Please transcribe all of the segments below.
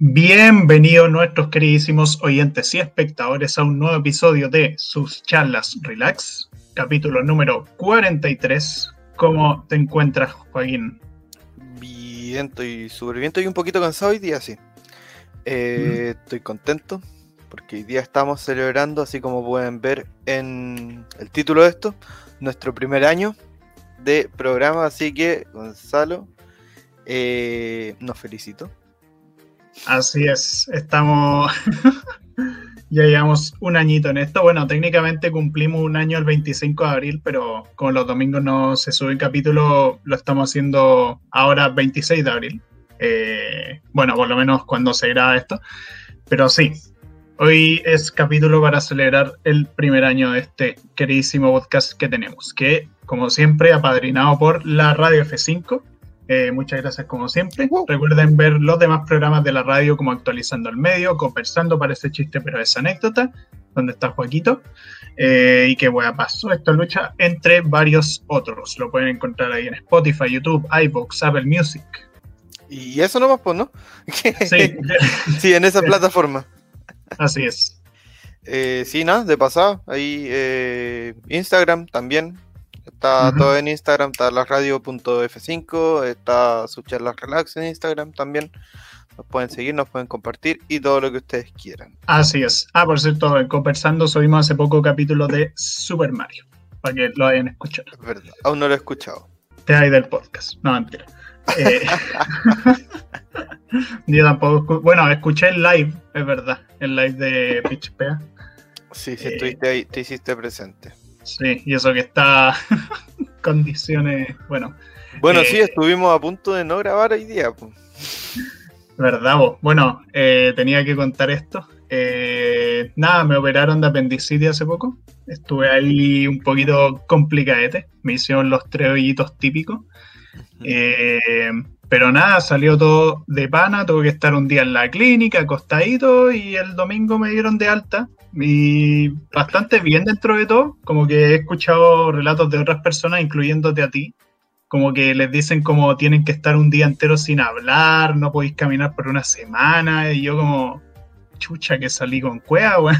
Bienvenidos nuestros queridísimos oyentes y espectadores a un nuevo episodio de sus charlas relax, capítulo número 43. ¿Cómo te encuentras, Joaquín? Bien, estoy súper bien, estoy un poquito cansado hoy día, sí. Eh, estoy contento porque hoy día estamos celebrando, así como pueden ver en el título de esto, nuestro primer año de programa, así que Gonzalo, eh, nos felicito. Así es, estamos. ya llevamos un añito en esto. Bueno, técnicamente cumplimos un año el 25 de abril, pero como los domingos no se sube el capítulo, lo estamos haciendo ahora 26 de abril. Eh, bueno, por lo menos cuando se graba esto. Pero sí, hoy es capítulo para celebrar el primer año de este queridísimo podcast que tenemos, que como siempre apadrinado por la Radio F5 eh, muchas gracias como siempre. Recuerden ver los demás programas de la radio como Actualizando el Medio, Conversando, parece chiste pero es anécdota, donde está Joaquito. Eh, y que a pasó esta lucha entre varios otros. Lo pueden encontrar ahí en Spotify, YouTube, iBox, Apple Music. Y eso no más, pues, ¿no? Sí. sí, en esa plataforma. Así es. Eh, sí, nada, de pasada. Ahí Instagram también, Está todo en Instagram, está la radio.f5, está su charla relax en Instagram también. Nos pueden seguir, nos pueden compartir y todo lo que ustedes quieran. Así es. Ah, por cierto, conversando subimos hace poco capítulo de Super Mario, para que lo hayan escuchado. Es verdad, aún no lo he escuchado. Te hay del podcast, no mentira. Eh, yo tampoco, bueno, escuché el live, es verdad, el live de PitchPea. Sí, sí, estuviste ahí, te hiciste presente. Sí, y eso que está condiciones, bueno. Bueno, sí, eh, estuvimos a punto de no grabar hoy día. ¿Verdad vos? Bueno, eh, tenía que contar esto. Eh, nada, me operaron de apendicitis hace poco. Estuve ahí un poquito complicadete. Me hicieron los tres hoyitos típicos. pero nada, salió todo de pana. Tuve que estar un día en la clínica, acostadito, y el domingo me dieron de alta. Y bastante bien dentro de todo, como que he escuchado relatos de otras personas, incluyéndote a ti, como que les dicen como tienen que estar un día entero sin hablar, no podéis caminar por una semana, y yo como, chucha, que salí con cueva, weón.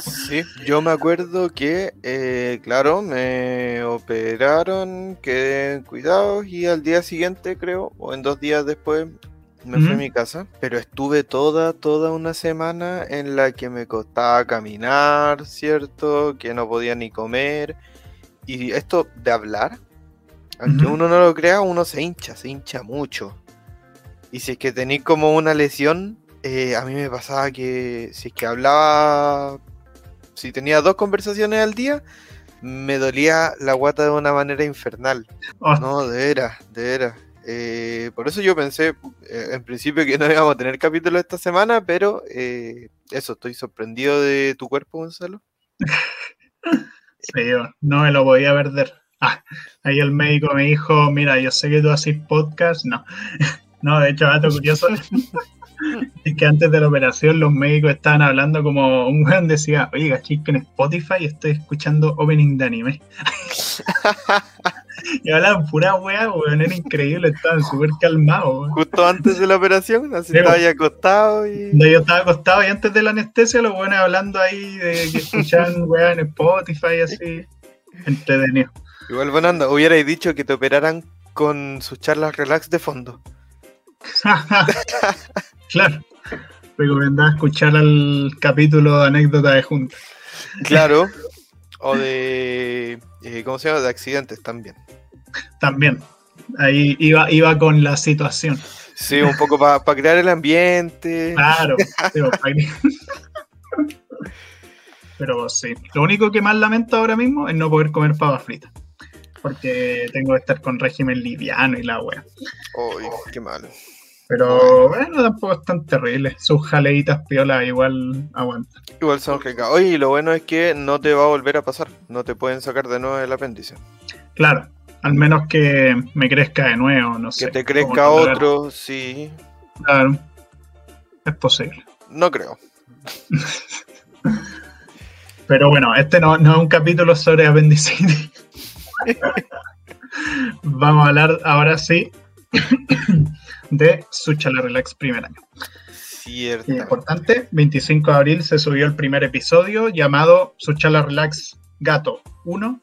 Sí, yo me acuerdo que, eh, claro, me operaron, quedé en cuidados y al día siguiente, creo, o en dos días después, me fui a mi casa, pero estuve toda, toda una semana en la que me costaba caminar, ¿cierto? Que no podía ni comer. Y esto de hablar, aunque uno no lo crea, uno se hincha, se hincha mucho. Y si es que tenéis como una lesión, eh, a mí me pasaba que si es que hablaba, si tenía dos conversaciones al día, me dolía la guata de una manera infernal. Ah. No, de veras, de veras. Eh, por eso yo pensé eh, en principio que no íbamos a tener capítulo esta semana, pero eh, eso, estoy sorprendido de tu cuerpo, Gonzalo. sí, no me lo podía perder. Ah, ahí el médico me dijo, mira, yo sé que tú haces podcast, no. no, de hecho, dato curioso. es que antes de la operación los médicos estaban hablando como un weón decía, oye, que en Spotify estoy escuchando opening de anime. Y hablaban pura weá, weón, era increíble, estaban súper calmados. Justo antes de la operación, así estaba ahí acostado y... yo estaba acostado y antes de la anestesia los weones hablando ahí de que escuchaban weá en Spotify, así, entretenido. Igual, bueno, anda, hubierais dicho que te operaran con sus charlas relax de fondo. claro. Recomendaba escuchar el capítulo de anécdota de junta. Claro. O de. Eh, ¿Cómo se llama? De accidentes también. También. Ahí iba, iba con la situación. Sí, un poco para crear el ambiente. Claro. Pero sí. Lo único que más lamento ahora mismo es no poder comer papas fritas. Porque tengo que estar con régimen liviano y la wea. Uy, qué malo. Pero bueno, tampoco es tan terrible. Sus jaleitas piola igual aguantan. Igual son ricas. Oye, lo bueno es que no te va a volver a pasar. No te pueden sacar de nuevo el apéndice. Claro, al menos que me crezca de nuevo, no sé. Que te crezca otro, sí. Claro, es posible. No creo. Pero bueno, este no, no es un capítulo sobre apendicitis. Vamos a hablar ahora sí de Suchala Relax primer año. Cierto. Importante, 25 de abril se subió el primer episodio llamado Suchala Relax Gato 1.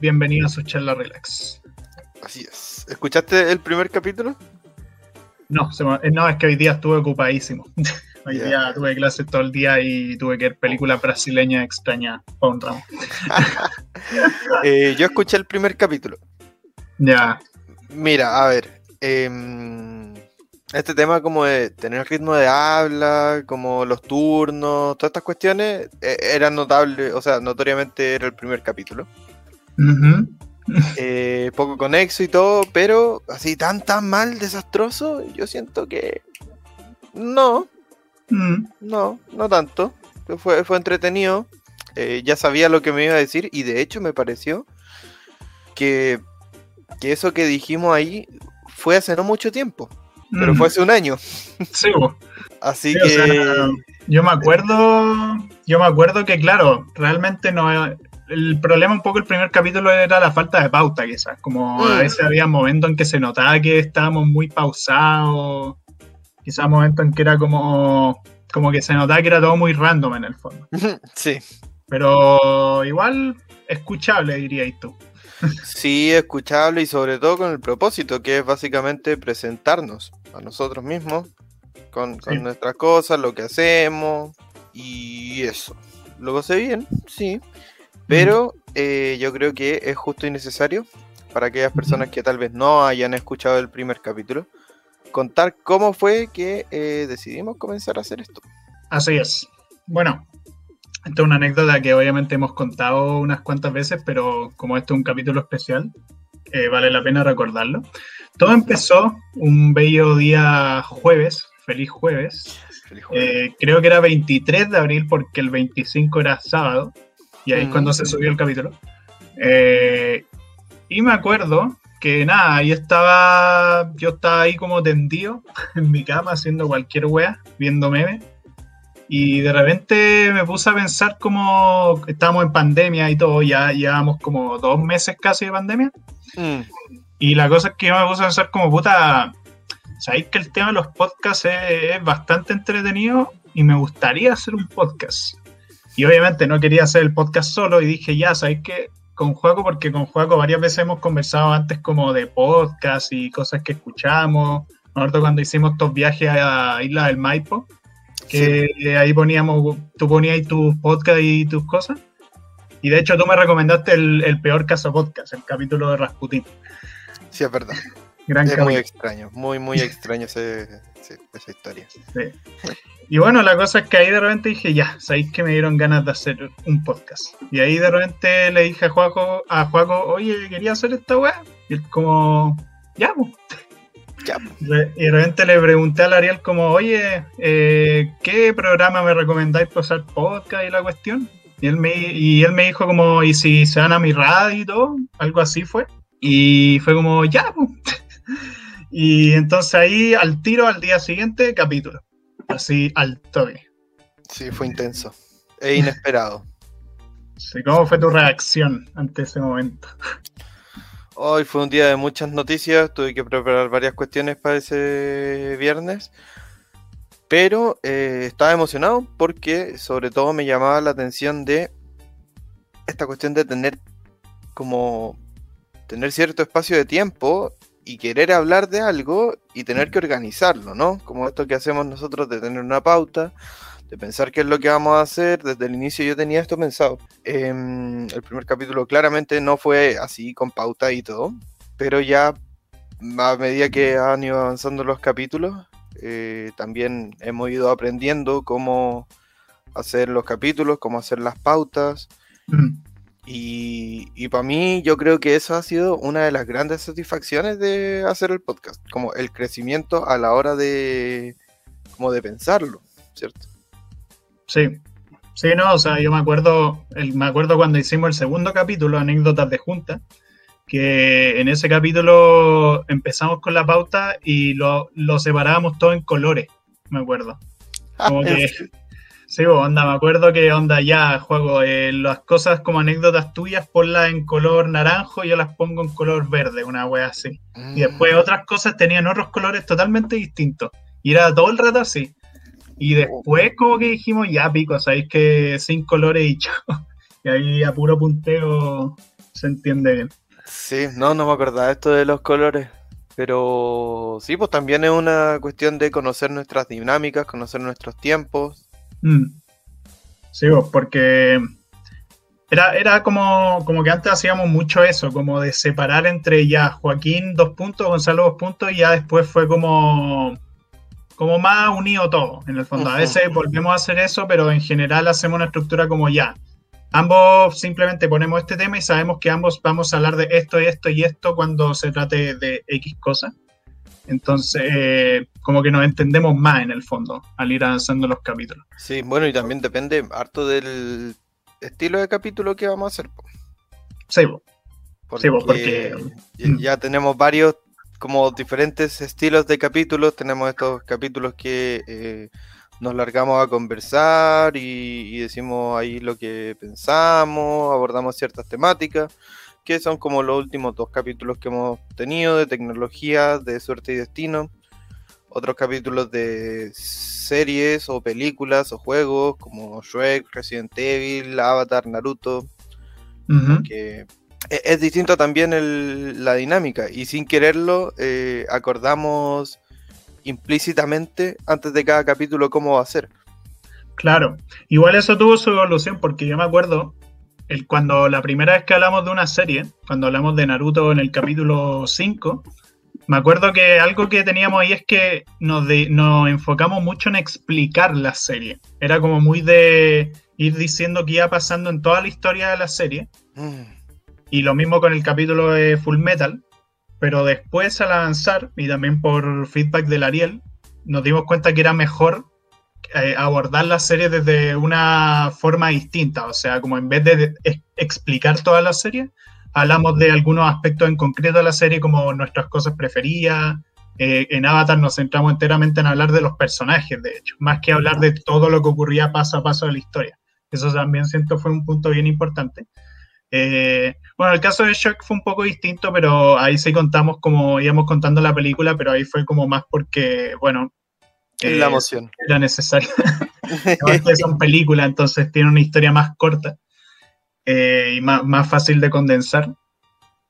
Bienvenido a Suchala Relax. Así es. ¿Escuchaste el primer capítulo? No, eh, no, es que hoy día estuve ocupadísimo. hoy día tuve clases todo el día y tuve que ver películas brasileñas extrañas para un ramo. Eh, yo escuché el primer capítulo. Ya. Mira, a ver. Em, este tema como de tener ritmo de habla, como los turnos, todas estas cuestiones eh, eran notables, o sea, notoriamente era el primer capítulo. Eh, poco conexo y todo, pero así tan tan mal, desastroso, yo siento que no, mm. no, no tanto. Fue, fue entretenido, eh, ya sabía lo que me iba a decir y de hecho me pareció que, que eso que dijimos ahí fue hace no mucho tiempo, pero fue hace un año. Sí, Así que... yo me acuerdo, yo me acuerdo que claro, realmente no, el problema un poco el primer capítulo era la falta de pauta, quizás. Como a mm. veces había momentos en que se notaba que estábamos muy pausados. Quizás momentos en que era como, como que se notaba que era todo muy random en el fondo. Sí. Pero igual escuchable, dirías tú. Sí, escuchable y sobre todo con el propósito, que es básicamente presentarnos a nosotros mismos con, con nuestras cosas, lo que hacemos y eso. Lo gocé bien, sí. Pero eh, yo creo que es justo y necesario para aquellas personas que tal vez no hayan escuchado el primer capítulo, contar cómo fue que eh, decidimos comenzar a hacer esto. Así es. Bueno, esta es una anécdota que obviamente hemos contado unas cuantas veces, pero como este es un capítulo especial, eh, vale la pena recordarlo. Todo empezó un bello día jueves, feliz jueves. Feliz jueves. creo que era 23 de abril porque el 25 era sábado. Y ahí es cuando se subió el capítulo. Eh, y me acuerdo que nada, ahí estaba, yo estaba ahí como tendido en mi cama haciendo cualquier wea, viendo memes. Y de repente me puse a pensar como estábamos en pandemia y todo, ya llevábamos como dos meses casi de pandemia. Mm. Y la cosa es que yo me puse a pensar como puta, sabéis que el tema de los podcasts es bastante entretenido y me gustaría hacer un podcast. Y obviamente no quería hacer el podcast solo y dije, ya, ¿sabes qué? Con Juaco, porque con Juaco varias veces hemos conversado antes como de podcast y cosas que escuchamos. Me cuando hicimos estos viajes a Isla del Maipo, que ahí poníamos, tú ponías tus podcasts y tus cosas. Y de hecho tú me recomendaste el, peor caso podcast, el capítulo de Rasputin. Sí, es verdad. es muy extraño, muy, muy extraño ese, esa historia. Y bueno, la cosa es que ahí de repente dije, ya, sabéis que me dieron ganas de hacer un podcast. Y ahí de repente le dije a Juaco, a Juaco oye, quería hacer esta weá. Y él como, ya, pues. Y de repente le pregunté al Ariel como, oye, eh, ¿qué programa me recomendáis para hacer podcast y la cuestión? Y él, me, y él me dijo como, ¿y si se van a mi radio y todo? Algo así fue. Y fue como, ya, pues. Y entonces ahí al tiro al día siguiente, capítulo. Así al toque. Sí, fue intenso. E inesperado. sí, ¿cómo fue tu reacción ante ese momento? Hoy fue un día de muchas noticias, tuve que preparar varias cuestiones para ese viernes, pero eh, estaba emocionado porque sobre todo me llamaba la atención de esta cuestión de tener como tener cierto espacio de tiempo y querer hablar de algo y tener que organizarlo, ¿no? Como esto que hacemos nosotros de tener una pauta, de pensar qué es lo que vamos a hacer. Desde el inicio yo tenía esto pensado. Em, el primer capítulo claramente no fue así con pauta y todo, pero ya a medida que han ido avanzando los capítulos, eh, también hemos ido aprendiendo cómo hacer los capítulos, cómo hacer las pautas. Y, para mí yo creo que eso ha sido una de las grandes satisfacciones de hacer el podcast, como el crecimiento a la hora de, como de pensarlo, ¿cierto? Sí, sí, no, o sea, yo me acuerdo, me acuerdo cuando hicimos el segundo capítulo, anécdotas de junta, que en ese capítulo empezamos con la pauta y lo, lo separábamos todo en colores, me acuerdo. Como que Sí, onda, me acuerdo que onda ya juego eh, las cosas como anécdotas tuyas, ponlas en color naranjo y yo las pongo en color verde, una wea así. Y después Mm. otras cosas tenían otros colores totalmente distintos. Y era todo el rato así. Y después como que dijimos, ya pico, sabéis que sin colores y chao. Y ahí a puro punteo se entiende bien. Sí, no, no me acordaba esto de los colores. Pero sí, pues también es una cuestión de conocer nuestras dinámicas, conocer nuestros tiempos. Mm. Sí, vos, porque era, era como, como que antes hacíamos mucho eso, como de separar entre ya Joaquín dos puntos, Gonzalo dos puntos, y ya después fue como, como más unido todo, en el fondo. A veces volvemos a hacer eso, pero en general hacemos una estructura como ya. Ambos simplemente ponemos este tema y sabemos que ambos vamos a hablar de esto y esto y esto cuando se trate de X cosa. Entonces, eh, como que nos entendemos más en el fondo al ir avanzando los capítulos. Sí, bueno, y también depende harto del estilo de capítulo que vamos a hacer. po. Sí, po. Sí, porque- ya- ya tenemos varios como diferentes estilos de capítulos. Tenemos estos capítulos que eh, nos largamos a conversar y, y decimos ahí lo que pensamos, abordamos ciertas temáticas, que son como los últimos dos capítulos que hemos tenido de tecnología, de suerte y destino. Otros capítulos de series o películas o juegos como Shrek, Resident Evil, Avatar, Naruto que e- es distinto también el- la dinámica y sin quererlo eh, acordamos implícitamente antes de cada capítulo cómo va a ser. Claro. Igual eso tuvo su evolución, porque yo me acuerdo el, cuando la primera vez que hablamos de una serie, cuando hablamos de Naruto en el capítulo 5, me acuerdo que algo que teníamos ahí es que nos, de- nos enfocamos mucho en explicar la serie. Era como muy de ir diciendo qué iba pasando en toda la historia de la serie. Mm, Y lo mismo con el capítulo de Full Metal. Pero después al avanzar, y también por feedback del Ariel, nos dimos cuenta que era mejor eh, abordar la serie desde una forma distinta. O sea, como en vez de, de- ex- explicar toda la serie, hablamos de algunos aspectos en concreto de la serie, como nuestras cosas preferidas. Eh, en Avatar nos centramos enteramente en hablar de los personajes, de hecho, más que hablar de todo lo que ocurría paso a paso de la historia. Eso también siento fue un punto bien importante. Eh, bueno, el caso de Shrek fue un poco distinto, pero ahí sí contamos como íbamos contando la película, pero ahí fue como más porque, bueno, la eh, emoción. era necesario. Son películas, entonces tiene una historia más corta eh, y más, más fácil de condensar.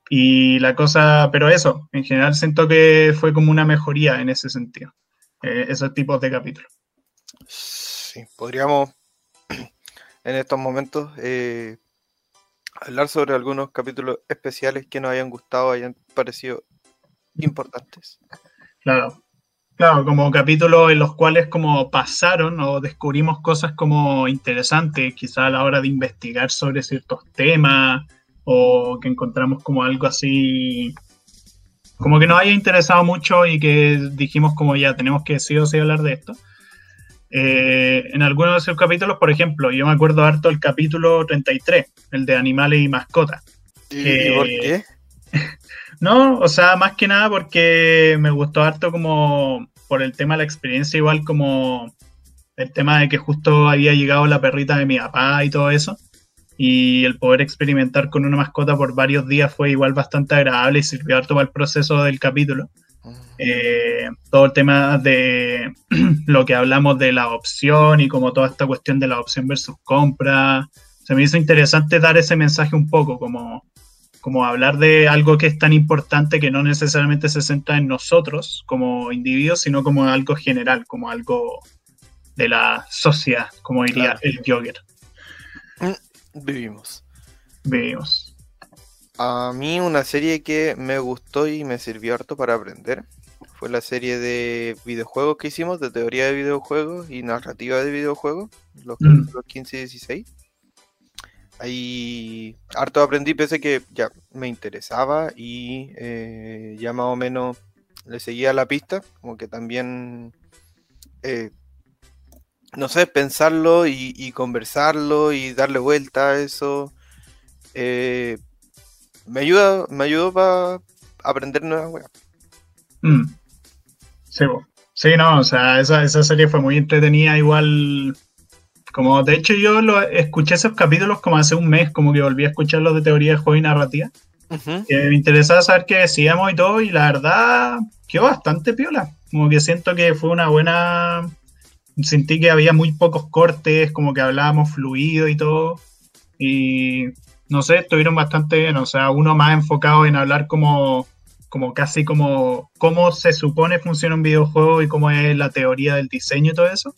Y la cosa, pero eso, en general siento que fue como una mejoría en ese sentido, esos tipos de capítulos. Sí, podríamos en estos momentos hablar sobre algunos capítulos especiales que nos hayan gustado, hayan parecido importantes. Claro. Claro, como capítulos en los cuales como pasaron o descubrimos cosas como interesantes, quizá a la hora de investigar sobre ciertos temas, o que encontramos como algo así, como que nos haya interesado mucho y que dijimos como ya tenemos que sí o sí hablar de esto. Eh, en algunos de esos capítulos, por ejemplo, yo me acuerdo harto el capítulo 33, el de animales y mascotas. ¿Y, por qué? No, o sea, más que nada porque me gustó harto como por el tema de la experiencia, igual como el tema de que justo había llegado la perrita de mi papá y todo eso. Y el poder experimentar con una mascota por varios días fue igual bastante agradable y sirvió harto para el proceso del capítulo. Eh, todo el tema de lo que hablamos de la opción y como toda esta cuestión de la opción versus compra. Se me hizo interesante dar ese mensaje un poco, como, como hablar de algo que es tan importante que no necesariamente se centra en nosotros como individuos, sino como algo general, como algo de la sociedad, como diría Claro. el Jogger. Vivimos. Vivimos. A mí una serie que me gustó y me sirvió harto para aprender fue la serie de videojuegos que hicimos, de teoría de videojuegos y narrativa de videojuegos, los Mm. capítulos 15 y 16. Ahí harto aprendí, pese que ya me interesaba y eh, ya más o menos le seguía la pista, como que también, eh, no sé, pensarlo y, y conversarlo y darle vuelta a eso. eh, me ayuda, me ayudó para aprender nuevas weas. Mm. Sí, sí, no, o sea, esa, esa serie fue muy entretenida, igual como de hecho yo lo, escuché esos capítulos como hace un mes, como que volví a escuchar los de teoría de juego y narrativa. me interesaba saber qué decíamos y todo, y la verdad quedó bastante piola. Como que siento que fue una buena. Sentí que había muy pocos cortes, como que hablábamos fluido y todo. Y no sé, estuvieron bastante bien. O sea, uno más enfocado en hablar como, como casi como cómo se supone funciona un videojuego y cómo es la teoría del diseño y todo eso.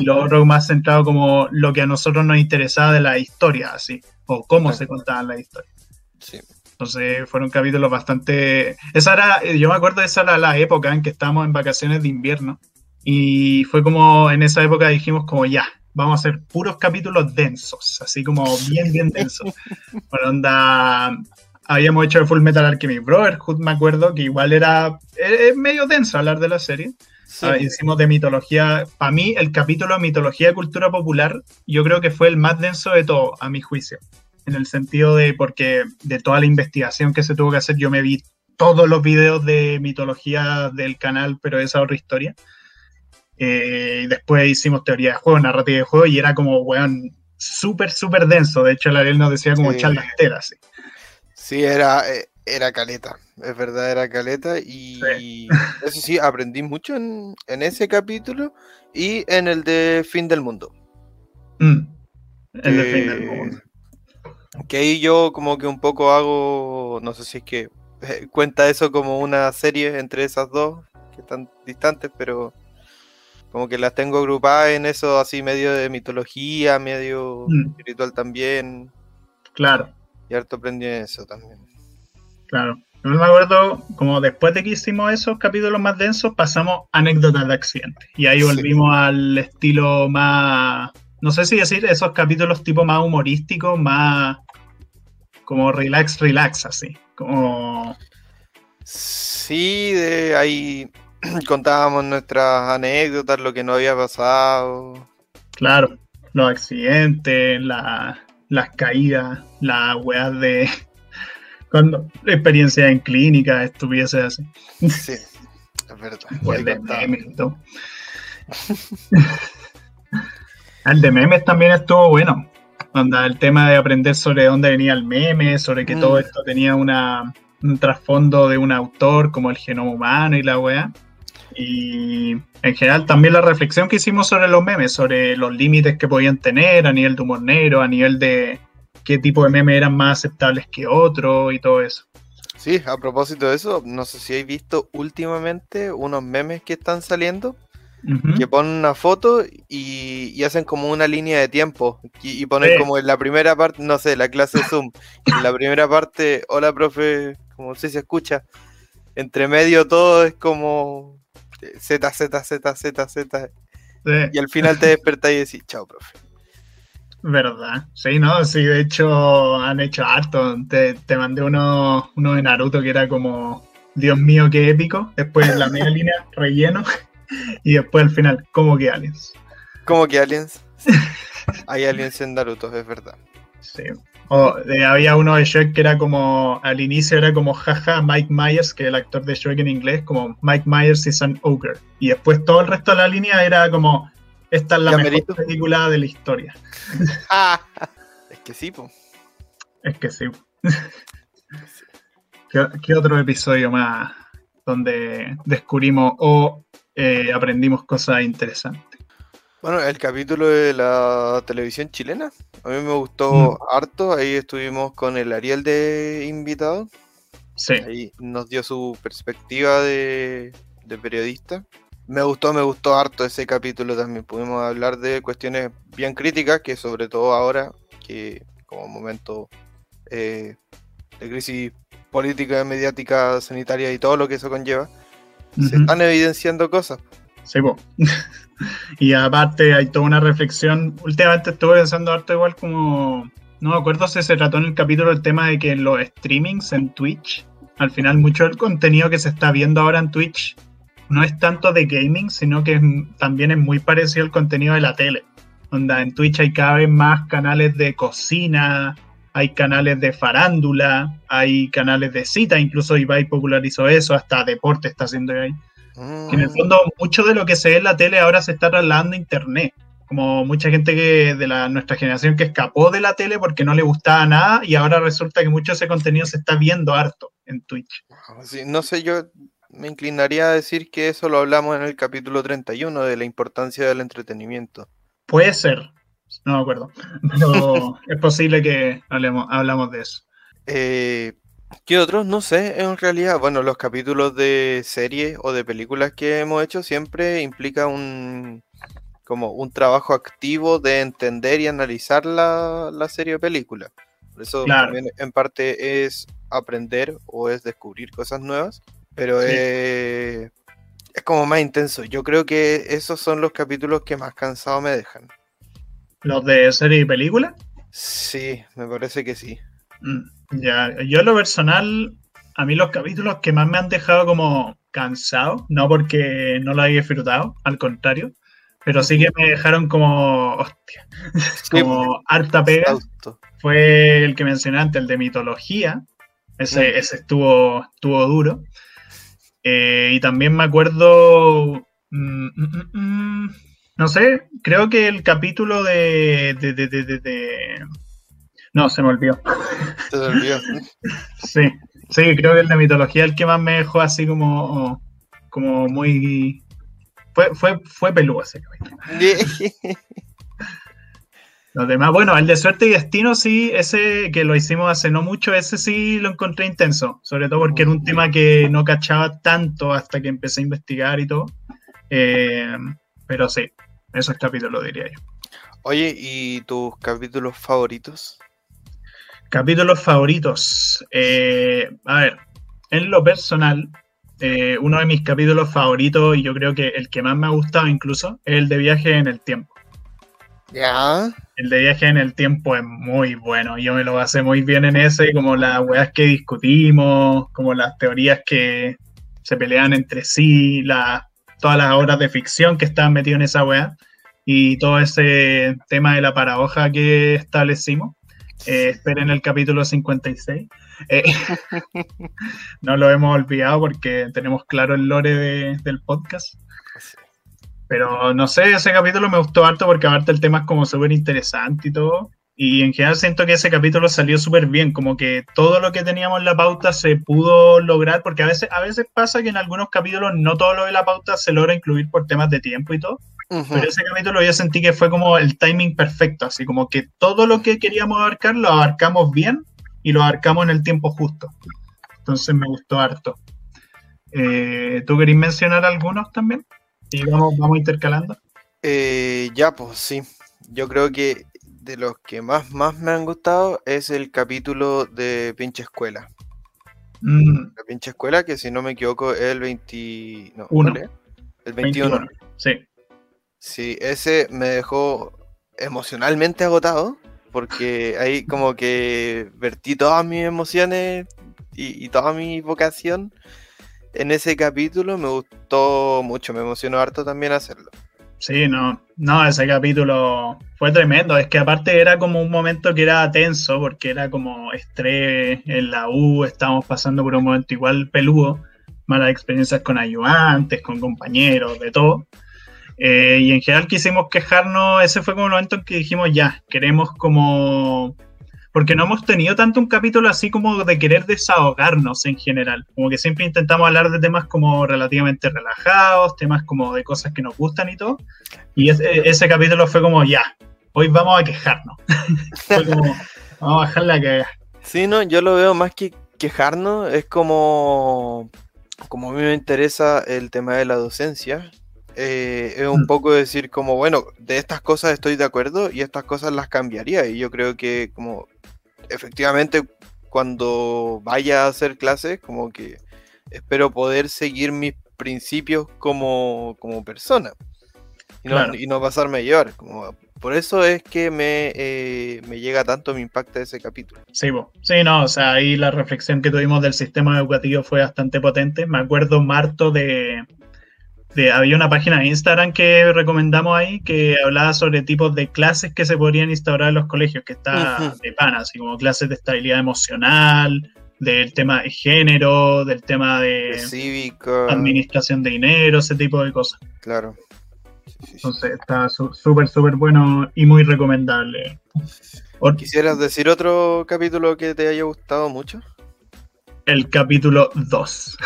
Y lo otro más centrado como lo que a nosotros nos interesaba de la historia, así, o cómo se contaban las historias. Sí. Entonces fueron capítulos bastante... Esa era, yo me acuerdo, esa era la época en que estábamos en vacaciones de invierno. Y fue como en esa época dijimos como ya, vamos a hacer puros capítulos densos, así como bien, bien densos. Bueno, onda, habíamos hecho Full Metal Alchemist Brotherhood, me acuerdo, que igual era, es medio denso hablar de la serie. Ah, hicimos de mitología, para mí el capítulo de mitología y cultura popular, yo creo que fue el más denso de todo, a mi juicio en el sentido de porque de toda la investigación que se tuvo que hacer, yo me vi todos los videos de mitología del canal, pero esa otra historia. Eh, después hicimos teoría de juego, narrativa de juego, y era como, weón, súper, súper denso. De hecho, la Ariel nos decía como echar las telas. Sí, era, eh, era caleta, es verdad, era caleta. Y eso sí, aprendí mucho en, ese capítulo y en el de Fin del Mundo. Mm, el de Fin del Mundo. Que ahí yo como que un poco hago, no sé si es que eh, cuenta eso como una serie entre esas dos, que están distantes, pero como que las tengo agrupadas en eso así medio de mitología, medio mm. espiritual también. Claro. Y harto aprendí en eso también. Claro. Yo me acuerdo, como después de que hicimos esos capítulos más densos, pasamos anécdotas de accidentes. Y ahí volvimos al estilo más no sé si decir esos capítulos tipo más humorísticos, más como relax, relax, así. Como. Sí, de ahí contábamos nuestras anécdotas, lo que no había pasado. Claro, los accidentes, las caídas, las weas de. Cuando experiencia en clínica, estuviese así. Sí, es verdad. El de memes también estuvo bueno. Onda, el tema de aprender sobre dónde venía el meme, sobre que todo mm. esto tenía una, un trasfondo de un autor como el genoma humano y la weá. Y en general también la reflexión que hicimos sobre los memes, sobre los límites que podían tener a nivel de humor negro, a nivel de qué tipo de memes eran más aceptables que otros y todo eso. Sí, a propósito de eso, no sé si habéis visto últimamente unos memes que están saliendo que ponen una foto y, hacen como una línea de tiempo y, ponen como en la primera parte, no sé, la clase Zoom, en la primera parte, hola profe, como si se escucha, entre medio todo es como Z, Z, Z, Z, Z, y al final te despertas y decís, chao profe. Verdad, sí, no, sí, de hecho han hecho harto, te, te mandé uno, uno de Naruto que era como, Dios mío, qué épico, después la media línea relleno y después al final, ¿cómo que aliens? ¿Cómo que aliens? Hay aliens en Naruto, es verdad. Sí. O, había uno de Shrek que era como, al inicio era como jaja Mike Myers, que es el actor de Shrek en inglés, como Mike Myers is an ogre. Y después todo el resto de la línea era como, esta es la mejor película de la historia. Ah, es que sí, po. Es que sí. ¿Qué, otro episodio más donde descubrimos o eh, aprendimos cosas interesantes. Bueno, el capítulo de la televisión chilena, a mí me gustó mm. harto, ahí estuvimos con el Ariel de invitado. Sí. Ahí nos dio su perspectiva de, periodista. Me gustó, me gustó harto ese capítulo también. Pudimos hablar de cuestiones bien críticas, que sobre todo ahora, que como momento eh, de crisis política, mediática, sanitaria y todo lo que eso conlleva, se están evidenciando cosas. Sí, y aparte hay toda una reflexión. Últimamente estuve pensando harto igual como. No me acuerdo si se trató en el capítulo el tema de que los streamings en Twitch, al final mucho del contenido que se está viendo ahora en Twitch no es tanto de gaming, sino que también es muy parecido al contenido de la tele. Onda, en Twitch hay cada vez más canales de cocina, hay canales de farándula, hay canales de cita, incluso Ibai popularizó eso, hasta deporte está haciendo En el fondo, mucho de lo que se ve en la tele ahora se está trasladando a internet. como mucha gente que de la, nuestra generación que escapó de la tele porque no le gustaba nada y ahora resulta que mucho de ese contenido se está viendo harto en Twitch. no sé, yo me inclinaría a decir que eso lo hablamos en el capítulo 31 de la importancia del entretenimiento. Puede ser, no me acuerdo, pero es posible que hablemos, hablamos de eso. Eh, ¿Qué otros? No sé, en realidad, bueno, los capítulos de series o de películas que hemos hecho siempre implica un como un trabajo activo de entender y analizar la, serie o película. Por eso también en parte es aprender o es descubrir cosas nuevas, pero es como más intenso. Yo creo que esos son los capítulos que más cansado me dejan. ¿Los de serie y película? Sí, me parece que sí. Mm. Ya, yo en lo personal, a mí los capítulos que más me han dejado como cansado, no porque no lo haya disfrutado, al contrario, pero sí que me dejaron como, hostia, como harta pega. Fue el que mencioné antes, el de mitología. Ese, ese estuvo, estuvo duro. Eh, y también me acuerdo, mm, mm, mm, no sé, creo que el capítulo de, de, de, de no, se me olvidó. Se me olvidó. sí, sí, creo que el de mitología el que más me dejó así como, como muy... Fue, fue, fue peludo ese Los demás, bueno, el de suerte y destino sí, ese que lo hicimos hace no mucho, ese sí lo encontré intenso, sobre todo porque era un tema que no cachaba tanto hasta que empecé a investigar y todo. Eh, pero sí, esos capítulos diría yo. Oye, ¿y tus capítulos favoritos? Capítulos favoritos. Eh, a ver, en lo personal, eh, uno de mis capítulos favoritos, y yo creo que el que más me ha gustado incluso, es el de viaje en el tiempo. Ya. El de viaje en el tiempo es muy bueno. Yo me lo pasé muy bien en ese, como las weas que discutimos, como las teorías que se pelean entre sí, todas las obras de ficción que estaban metidas en esa wea, y todo ese tema de la paradoja que establecimos. Eh, esperen el capítulo 56. Eh, no lo hemos olvidado porque tenemos claro el lore del podcast. Pero no sé, ese capítulo me gustó harto porque aparte el tema es como súper interesante y todo. Y en general siento que ese capítulo salió súper bien, como que todo lo que teníamos en la pauta se pudo lograr, porque a veces, a veces pasa que en algunos capítulos no todo lo de la pauta se logra incluir por temas de tiempo y todo. Pero ese capítulo yo sentí que fue como el timing perfecto, así como que todo lo que queríamos abarcar lo abarcamos bien y lo abarcamos en el tiempo justo. Entonces me gustó harto. Eh, ¿Tú querés mencionar algunos también? Y vamos, vamos intercalando. Eh, ya, pues sí. Yo creo que de los que más, más me han gustado es el capítulo de Pinche Escuela. Mm. La Pinche Escuela, que si no me equivoco es el 20... No, El 21. Sí. Sí, ese me dejó emocionalmente agotado, porque ahí como que vertí todas mis emociones y, toda mi vocación en ese capítulo. Me gustó mucho, me emocionó harto también hacerlo. Sí, no, no, ese capítulo fue tremendo. Es que aparte era como un momento que era tenso, porque era como estrés en la U, estábamos pasando por un momento igual peludo, malas experiencias con ayudantes, con compañeros, de todo. Eh, y en general quisimos quejarnos, ese fue como el momento en que dijimos, ya, queremos como... Porque no hemos tenido tanto un capítulo así como de querer desahogarnos en general. Como que siempre intentamos hablar de temas como relativamente relajados, temas como de cosas que nos gustan y todo. Y ese, capítulo fue como, ya, hoy vamos a quejarnos. fue como, vamos a bajar la cagada. Sí, no, yo lo veo más que quejarnos, es como, como a mí me interesa el tema de la docencia, eh, es un mm. poco decir como, bueno, de estas cosas estoy de acuerdo y estas cosas las cambiaría. Y yo creo que como efectivamente cuando vaya a hacer clases, como que espero poder seguir mis principios como, como persona. Y no, y no, pasarme a llevar. Como, por eso es que me, eh, me llega tanto, me impacta ese capítulo. Sí, sí, no, o sea, ahí la reflexión que tuvimos del sistema educativo fue bastante potente. Me acuerdo, Marto, de, había una página de Instagram que recomendamos ahí que hablaba sobre tipos de clases que se podrían instaurar en los colegios, que está de pana, así como clases de estabilidad emocional, del tema de género, del tema de, cívica, administración de dinero, ese tipo de cosas. Claro. Entonces está súper, súper bueno y muy recomendable. ¿Quisieras decir otro capítulo que te haya gustado mucho? El capítulo 2.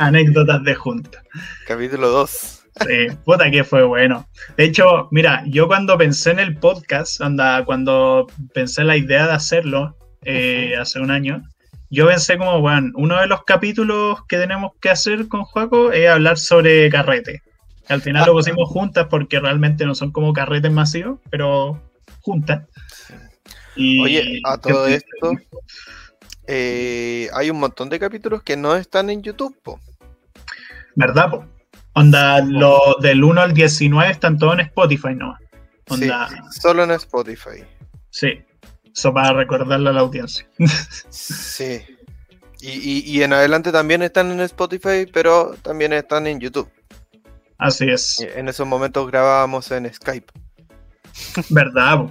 Anécdotas de junta. Capítulo 2. Sí, puta que fue bueno. De hecho, mira, yo cuando pensé en el podcast, anda, cuando pensé en la idea de hacerlo eh, hace un año, yo pensé como, bueno, uno de los capítulos que tenemos que hacer con Juaco es hablar sobre carrete. Al final lo pusimos juntas porque realmente no son como carretes masivos, pero juntas. Oye, a todo esto, eh, hay un montón de capítulos que no están en YouTube, po. ¿Verdad, po? Onda, lo del 1 al 19 están todos en Spotify, ¿no? Onda, sí, solo en Spotify. Sí, eso para recordarle a la audiencia. sí. Y, en adelante también están en Spotify, pero también están en YouTube. Así es. En esos momentos grabábamos en Skype. ¿Verdad?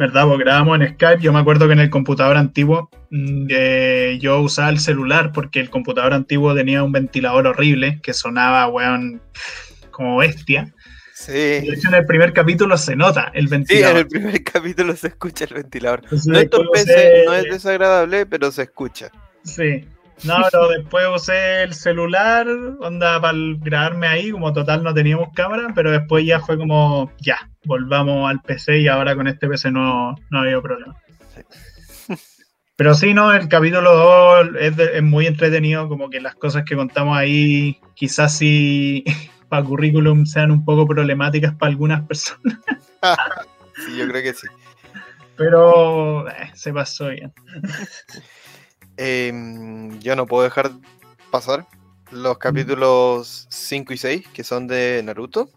¿Verdad? Porque grabábamos en Skype. Yo me acuerdo que en el computador antiguo mm, eh, yo usaba el celular porque el computador antiguo tenía un ventilador horrible que sonaba, weón, como bestia. Sí. De hecho, en el primer capítulo se nota el ventilador. Sí, en el primer capítulo se escucha el ventilador. no entorpece, no es desagradable, pero se escucha. Sí. No, pero después usé el celular, onda, para grabarme ahí, como total no teníamos cámara, pero después ya fue como, ya, volvamos al PC y ahora con este PC no, no ha habido problema. Pero sí, no, el capítulo 2 es, es, muy entretenido, como que las cosas que contamos ahí quizás sí para currículum sean un poco problemáticas para algunas personas. sí, yo creo que sí. Pero eh, se pasó bien. Em, yo no puedo dejar pasar los mm. capítulos 5 y 6, que son de Naruto.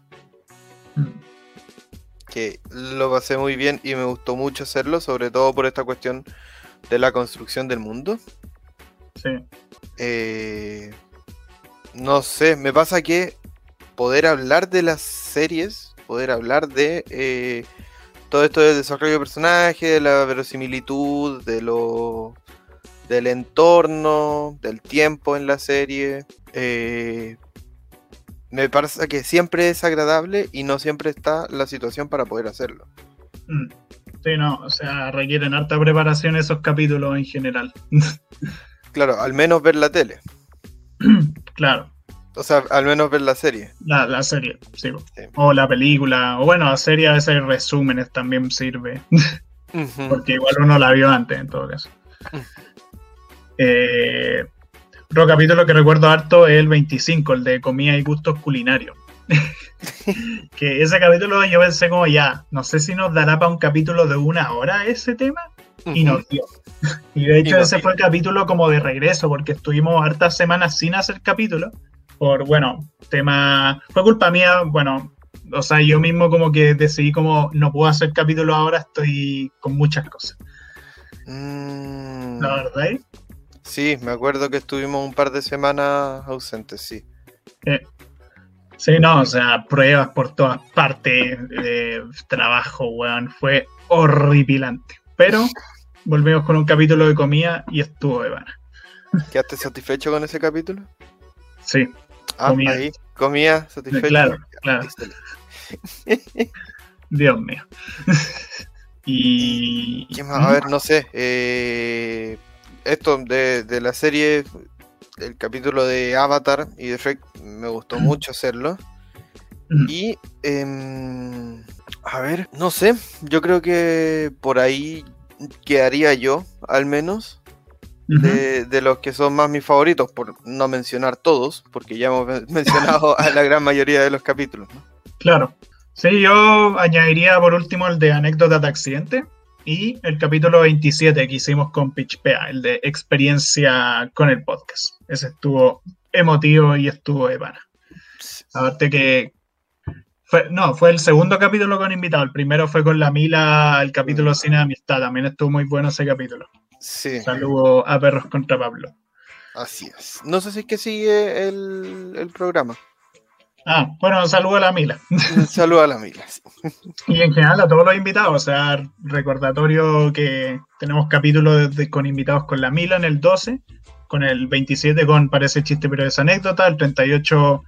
Mm. Que lo pasé muy bien y me gustó mucho hacerlo, sobre todo por esta cuestión de la construcción del mundo. Sí. Eh, no sé, me pasa que poder hablar de las series, poder hablar de eh, todo esto del desarrollo de personaje, de la verosimilitud, de lo del entorno, del tiempo en la serie. Eh, me parece que siempre es agradable y no siempre está la situación para poder hacerlo. Mm. Sí, no, o sea, requieren harta preparación esos capítulos en general. claro, al menos ver la tele. claro. O sea, al menos ver la serie. La, serie, sí. O la película. O bueno, la serie a veces resúmenes también sirve. Porque igual uno la vio antes, en todo caso. Eh, otro capítulo que recuerdo harto es el 25, el de comida y gustos culinarios. que ese capítulo yo pensé como ya, no sé si nos dará para un capítulo de una hora ese tema. Y nos dio. Y de hecho ese fue el capítulo como de regreso, porque estuvimos hartas semanas sin hacer capítulo por, bueno, tema, fue culpa mía, bueno, o sea, yo mismo como que decidí como no puedo hacer capítulo ahora, estoy con muchas cosas. Mm. ¿La verdad? Sí, me acuerdo que estuvimos un par de semanas ausentes, sí. Eh, sí, no, o sea, pruebas por todas partes, de trabajo, weón, fue horripilante. Pero volvimos con un capítulo de comida y estuvo de vana. ¿Quedaste satisfecho con ese capítulo? Sí. Ah, comía. ahí, comía, satisfecho. Claro, claro. Dios mío. y. ¿Qué más? A ver, no sé. Eh, esto de, de, la serie, el capítulo de Avatar y de Shrek, me gustó mucho hacerlo. Y. Eh, a ver, no sé. Yo creo que por ahí quedaría yo, al menos de, los que son más mis favoritos, por no mencionar todos, porque ya hemos mencionado a la gran mayoría de los capítulos. Claro. Sí, yo añadiría por último el de anécdota de accidente y el capítulo 27 que hicimos con Pitchpea, el de experiencia con el podcast. Ese estuvo emotivo y estuvo de pana. Aparte que fue, no, fue el segundo capítulo con invitado. El primero fue con la Mila, el capítulo mm. Cine de Amistad. También estuvo muy bueno ese capítulo. Sí. Saludo a Perros contra Pablo. Así es. No sé si es que sigue el, programa. Ah, bueno, saludo a la Mila. Saludo a la Mila. Y en general a todos los invitados, o sea, recordatorio que tenemos capítulos con invitados con la Mila en el 12, con el 27 con Parece chiste pero es anécdota, el 38,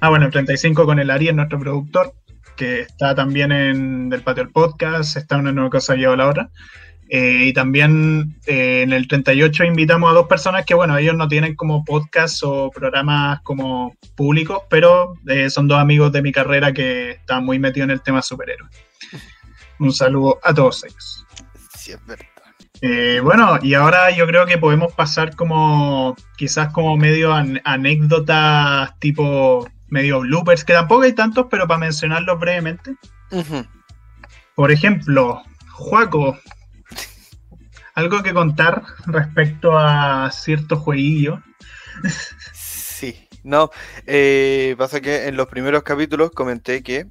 ah bueno, el 35 con el Ariel, nuestro productor, que está también en Del Patio el Podcast, está una nueva cosa lleva la otra. Eh, y también eh, en el 38 invitamos a dos personas que, bueno, ellos no tienen como podcast o programas como públicos, pero eh, son dos amigos de mi carrera que están muy metidos en el tema superhéroes. Un saludo a todos ellos. Sí, es verdad. bueno, y ahora yo creo que podemos pasar como quizás como medio anécdotas tipo medio bloopers, que tampoco hay tantos, pero para mencionarlos brevemente. Por ejemplo, Juaco, ¿Algo que contar respecto a cierto jueguillo? Sí, no, eh, pasa que en los primeros capítulos comenté que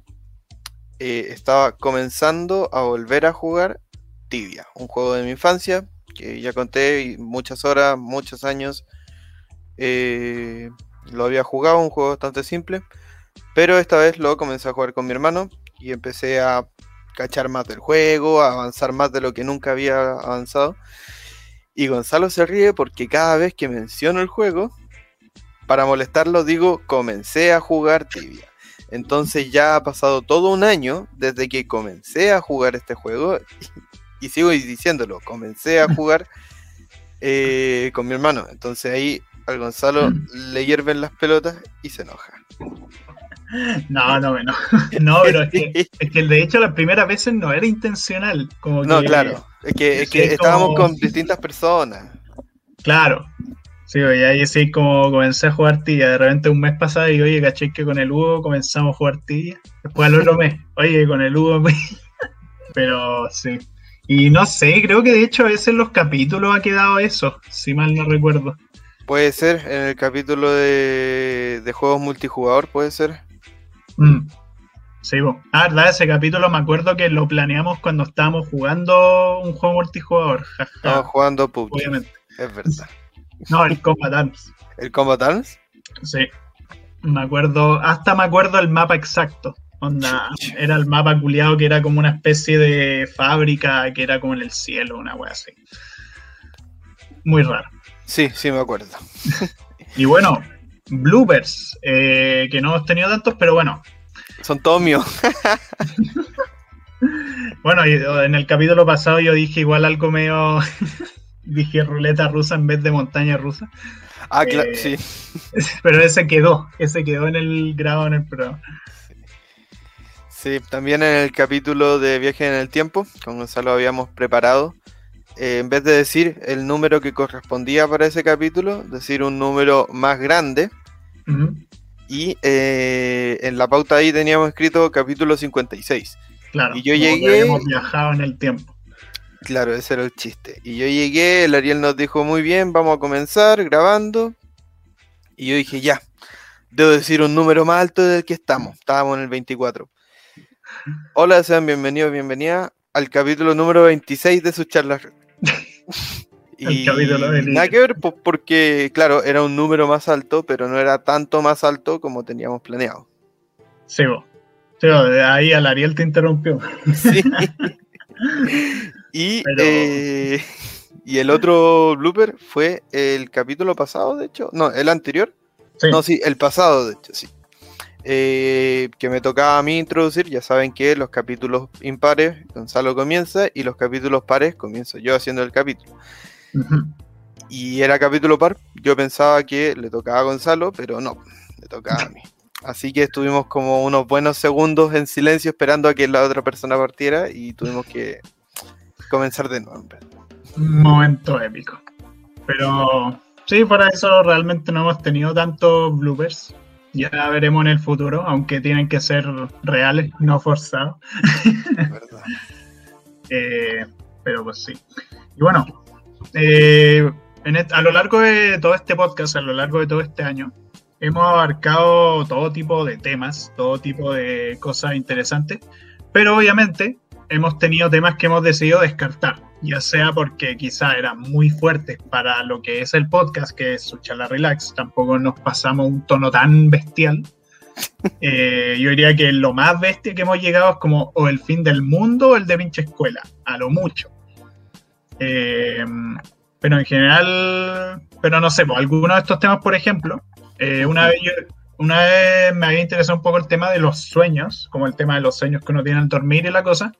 eh, estaba comenzando a volver a jugar Tibia, un juego de mi infancia, que ya conté muchas horas, muchos años. Eh, lo había jugado, un juego bastante simple, pero esta vez lo comencé a jugar con mi hermano y empecé a cachar más del juego, avanzar más de lo que nunca había avanzado. Y Gonzalo se ríe porque cada vez que menciono el juego, para molestarlo digo, comencé a jugar tibia. Entonces ya ha pasado todo un año desde que comencé a jugar este juego y, sigo diciéndolo, comencé a jugar eh, con mi hermano. Entonces ahí al Gonzalo le hierven las pelotas y se enoja. No, no, no. No, pero es que, es que de hecho las primeras veces no era intencional. Como no, claro. Es que, es que estábamos con distintas personas. Claro. Sí, y ahí sí como comencé a jugar tía. De repente un mes pasado y oye, caché que con el Hugo comenzamos a jugar tía. Después al otro mes, oye, con el Hugo. pero sí. Y no sé, creo que de hecho a veces en los capítulos ha quedado eso, si mal no recuerdo. Puede ser, en el capítulo de, de juegos multijugador, puede ser. Mm. Sí, ah, verdad, ese capítulo me acuerdo que lo planeamos cuando estábamos jugando un juego multijugador. Estábamos jugando PUBG. Obviamente. Es verdad. No, el Combat Arms. ¿El Combat Arms? Sí. Me acuerdo, hasta me acuerdo el mapa exacto. Onda, era el mapa culiado que era como una especie de fábrica que era como en el cielo, una wea así. Muy raro. Sí, sí me acuerdo. y bueno, bloopers, eh, que no hemos tenido tantos, pero bueno. Son todos míos. bueno, en el capítulo pasado yo dije igual algo medio. dije ruleta rusa en vez de montaña rusa. Ah, claro, eh, sí. Pero ese quedó, ese quedó en el grado en el programa. Sí, también en el capítulo de Viaje en el Tiempo, con Gonzalo habíamos preparado eh, en vez de decir el número que correspondía para ese capítulo, decir un número más grande. Y eh, en la pauta ahí teníamos escrito capítulo 56. Claro, y yo llegué. Hemos viajado en el tiempo. Claro, ese era el chiste. Y yo llegué, el Ariel nos dijo muy bien, vamos a comenzar grabando. Y yo dije, ya, debo decir un número más alto del que estamos. Estábamos en el 24. Hola, sean bienvenidos, bienvenida al capítulo número 26 de su charla y nada que ver, porque claro, era un número más alto, pero no era tanto más alto como teníamos planeado. Sí, vos. ahí al Ariel te interrumpió. Sí. y, eh, y el otro blooper fue el capítulo pasado, de hecho. No, el anterior. No, sí, el pasado, de hecho, sí. Eh, que me tocaba a mí introducir. Ya saben que los capítulos impares, Gonzalo comienza y los capítulos pares comienzo yo haciendo el capítulo. Y era capítulo par. Yo pensaba que le tocaba a Gonzalo, pero no, le tocaba a mí. Así que estuvimos como unos buenos segundos en silencio esperando a que la otra persona partiera y tuvimos que comenzar de nuevo. Un momento épico. Pero sí, para eso realmente no hemos tenido tantos bloopers. Ya veremos en el futuro, aunque tienen que ser reales, no forzados. Eh, pero pues sí. Y bueno, eh, a lo largo de todo este podcast, a lo largo de todo este año, hemos abarcado todo tipo de temas, todo tipo de cosas interesantes, pero obviamente hemos tenido temas que hemos decidido descartar ya sea porque quizá eran muy fuertes para lo que es el podcast, que es su charla relax, tampoco nos pasamos un tono tan bestial. Eh, yo diría que lo más bestia que hemos llegado es como o el fin del mundo o el de pinche escuela, a lo mucho. Eh, pero en general, pero no sé, pues, algunos de estos temas, por ejemplo, eh, una vez una vez me había interesado un poco el tema de los sueños, como el tema de los sueños que uno tiene al dormir y la cosa,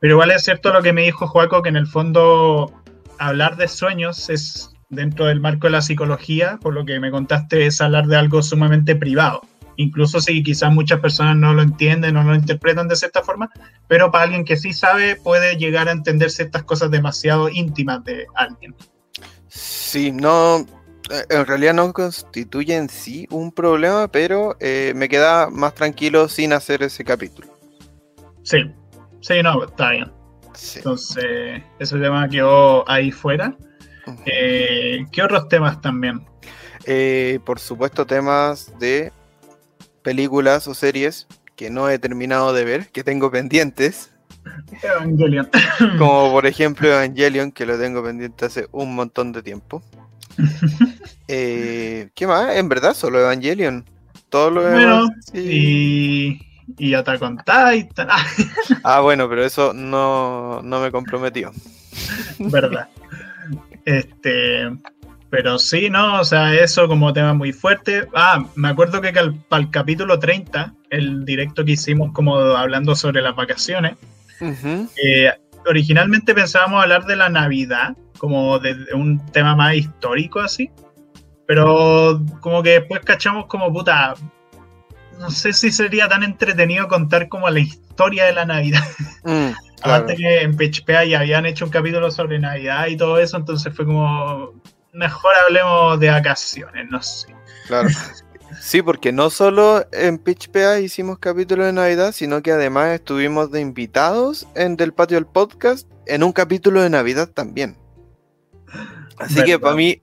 pero igual es cierto lo que me dijo Joaco, que en el fondo hablar de sueños es dentro del marco de la psicología, por lo que me contaste, es hablar de algo sumamente privado. Incluso si quizás muchas personas no lo entienden o no lo interpretan de cierta forma, pero para alguien que sí sabe puede llegar a entender ciertas cosas demasiado íntimas de alguien. Sí, no, eh, en realidad no constituye en sí un problema, pero eh, me queda más tranquilo sin hacer ese capítulo. Sí, sí, no, está bien. Entonces, ese tema quedó ahí fuera. Eh, ¿Qué otros temas también? por supuesto, temas de películas o series que no he terminado de ver, que tengo pendientes. Evangelion. Como por ejemplo Evangelion, que lo tengo pendiente hace un montón de tiempo. Eh, ¿Qué más? En verdad, solo Evangelion. Todo lo demás. y, y Attack on Titan. ah, bueno, pero eso no, no me comprometió. Verdad. Este, pero sí, ¿no? O sea, eso como tema muy fuerte. Ah, me acuerdo que para el capítulo 30, el directo que hicimos como hablando sobre las vacaciones, eh, originalmente pensábamos hablar de la Navidad, como de, un tema más histórico así, pero como que después cachamos como puta, no sé si sería tan entretenido contar como la historia de la Navidad. Mm, Aparte que en PHP ya habían hecho un capítulo sobre Navidad y todo eso, entonces fue como, mejor hablemos de vacaciones, no sé. Claro. Sí, porque no solo en PitchPA hicimos capítulo de Navidad, sino que además estuvimos de invitados en Del Patio del Podcast en un capítulo de Navidad también. Así que para mí,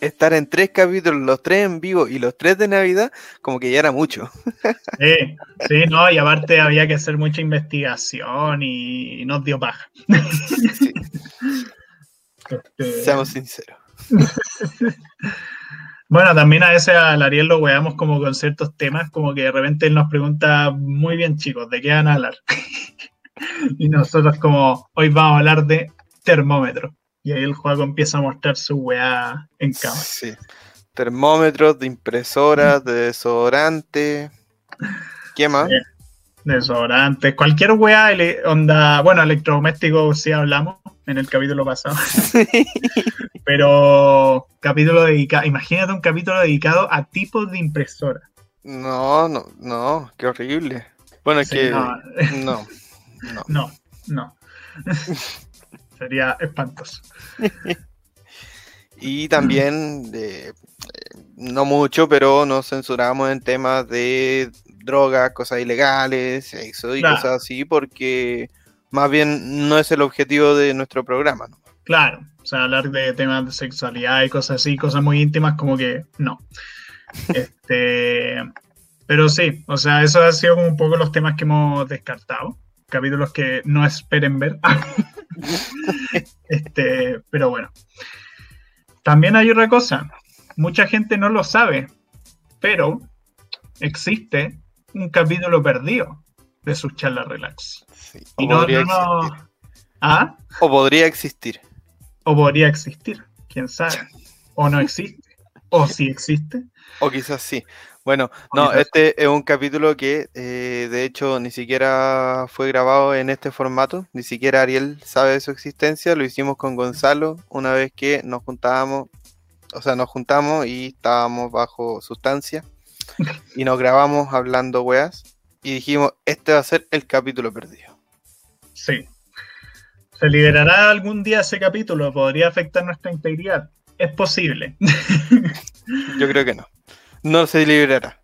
estar en tres capítulos, los tres en vivo y los tres de Navidad, como que ya era mucho. Sí, sí, no, y aparte había que hacer mucha investigación y nos dio paja. Este, Seamos sinceros. bueno, también a veces al Ariel lo weamos como con ciertos temas, como que de repente él nos pregunta, muy bien chicos, ¿de qué van a hablar? y nosotros como, hoy vamos a hablar de termómetro. Y ahí el juego empieza a mostrar su weá en cámara. Sí. Termómetros, de impresoras, de desodorante. ¿Qué más? Desodorantes, cualquier weá, onda, bueno, electrodoméstico sí hablamos en el capítulo pasado. Pero capítulo dedicado, imagínate un capítulo dedicado a tipos de impresora. No, no, no, qué horrible. Bueno, es que no, no, no. no, Sería espantoso. y también, eh, no mucho, pero nos censuramos en temas de drogas, cosas ilegales, sexo y cosas así, porque más bien no es el objetivo de nuestro programa. ¿no? Claro, o sea, hablar de temas de sexualidad y cosas así, cosas muy íntimas, como que no. este, pero sí, o sea, eso ha sido como un poco los temas que hemos descartado, capítulos que no esperen ver. este, pero bueno. También hay otra cosa, mucha gente no lo sabe, pero existe un capítulo perdido de sus charlas relax. y no, ¿Ah? O podría existir. O podría existir, quién sabe. O no existe. O sí existe. O quizás sí. Bueno, no, este es un capítulo que eh, de hecho ni siquiera fue grabado en este formato, ni siquiera Ariel sabe de su existencia, lo hicimos con Gonzalo una vez que nos juntábamos, o sea, nos juntamos y estábamos bajo sustancia y nos grabamos hablando weas y dijimos, este va a ser el capítulo perdido. Sí. ¿Se liberará algún día ese capítulo? ¿Podría afectar nuestra integridad? Es posible. Yo creo que no. No se liberará.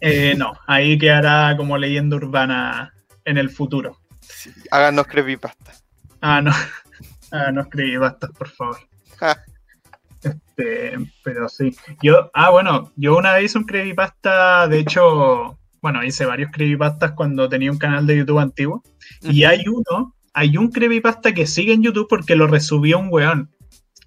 Eh, no, ahí quedará como leyenda urbana en el futuro. Sí, háganos creepypasta. Ah, no. Háganos creepypastas, por favor. Este, pero sí. Yo, ah, bueno, yo una vez hice un creepypasta, de hecho, bueno, hice varios creepypastas cuando tenía un canal de YouTube antiguo. Y hay uno, hay un creepypasta que sigue en YouTube porque lo resubió un weón,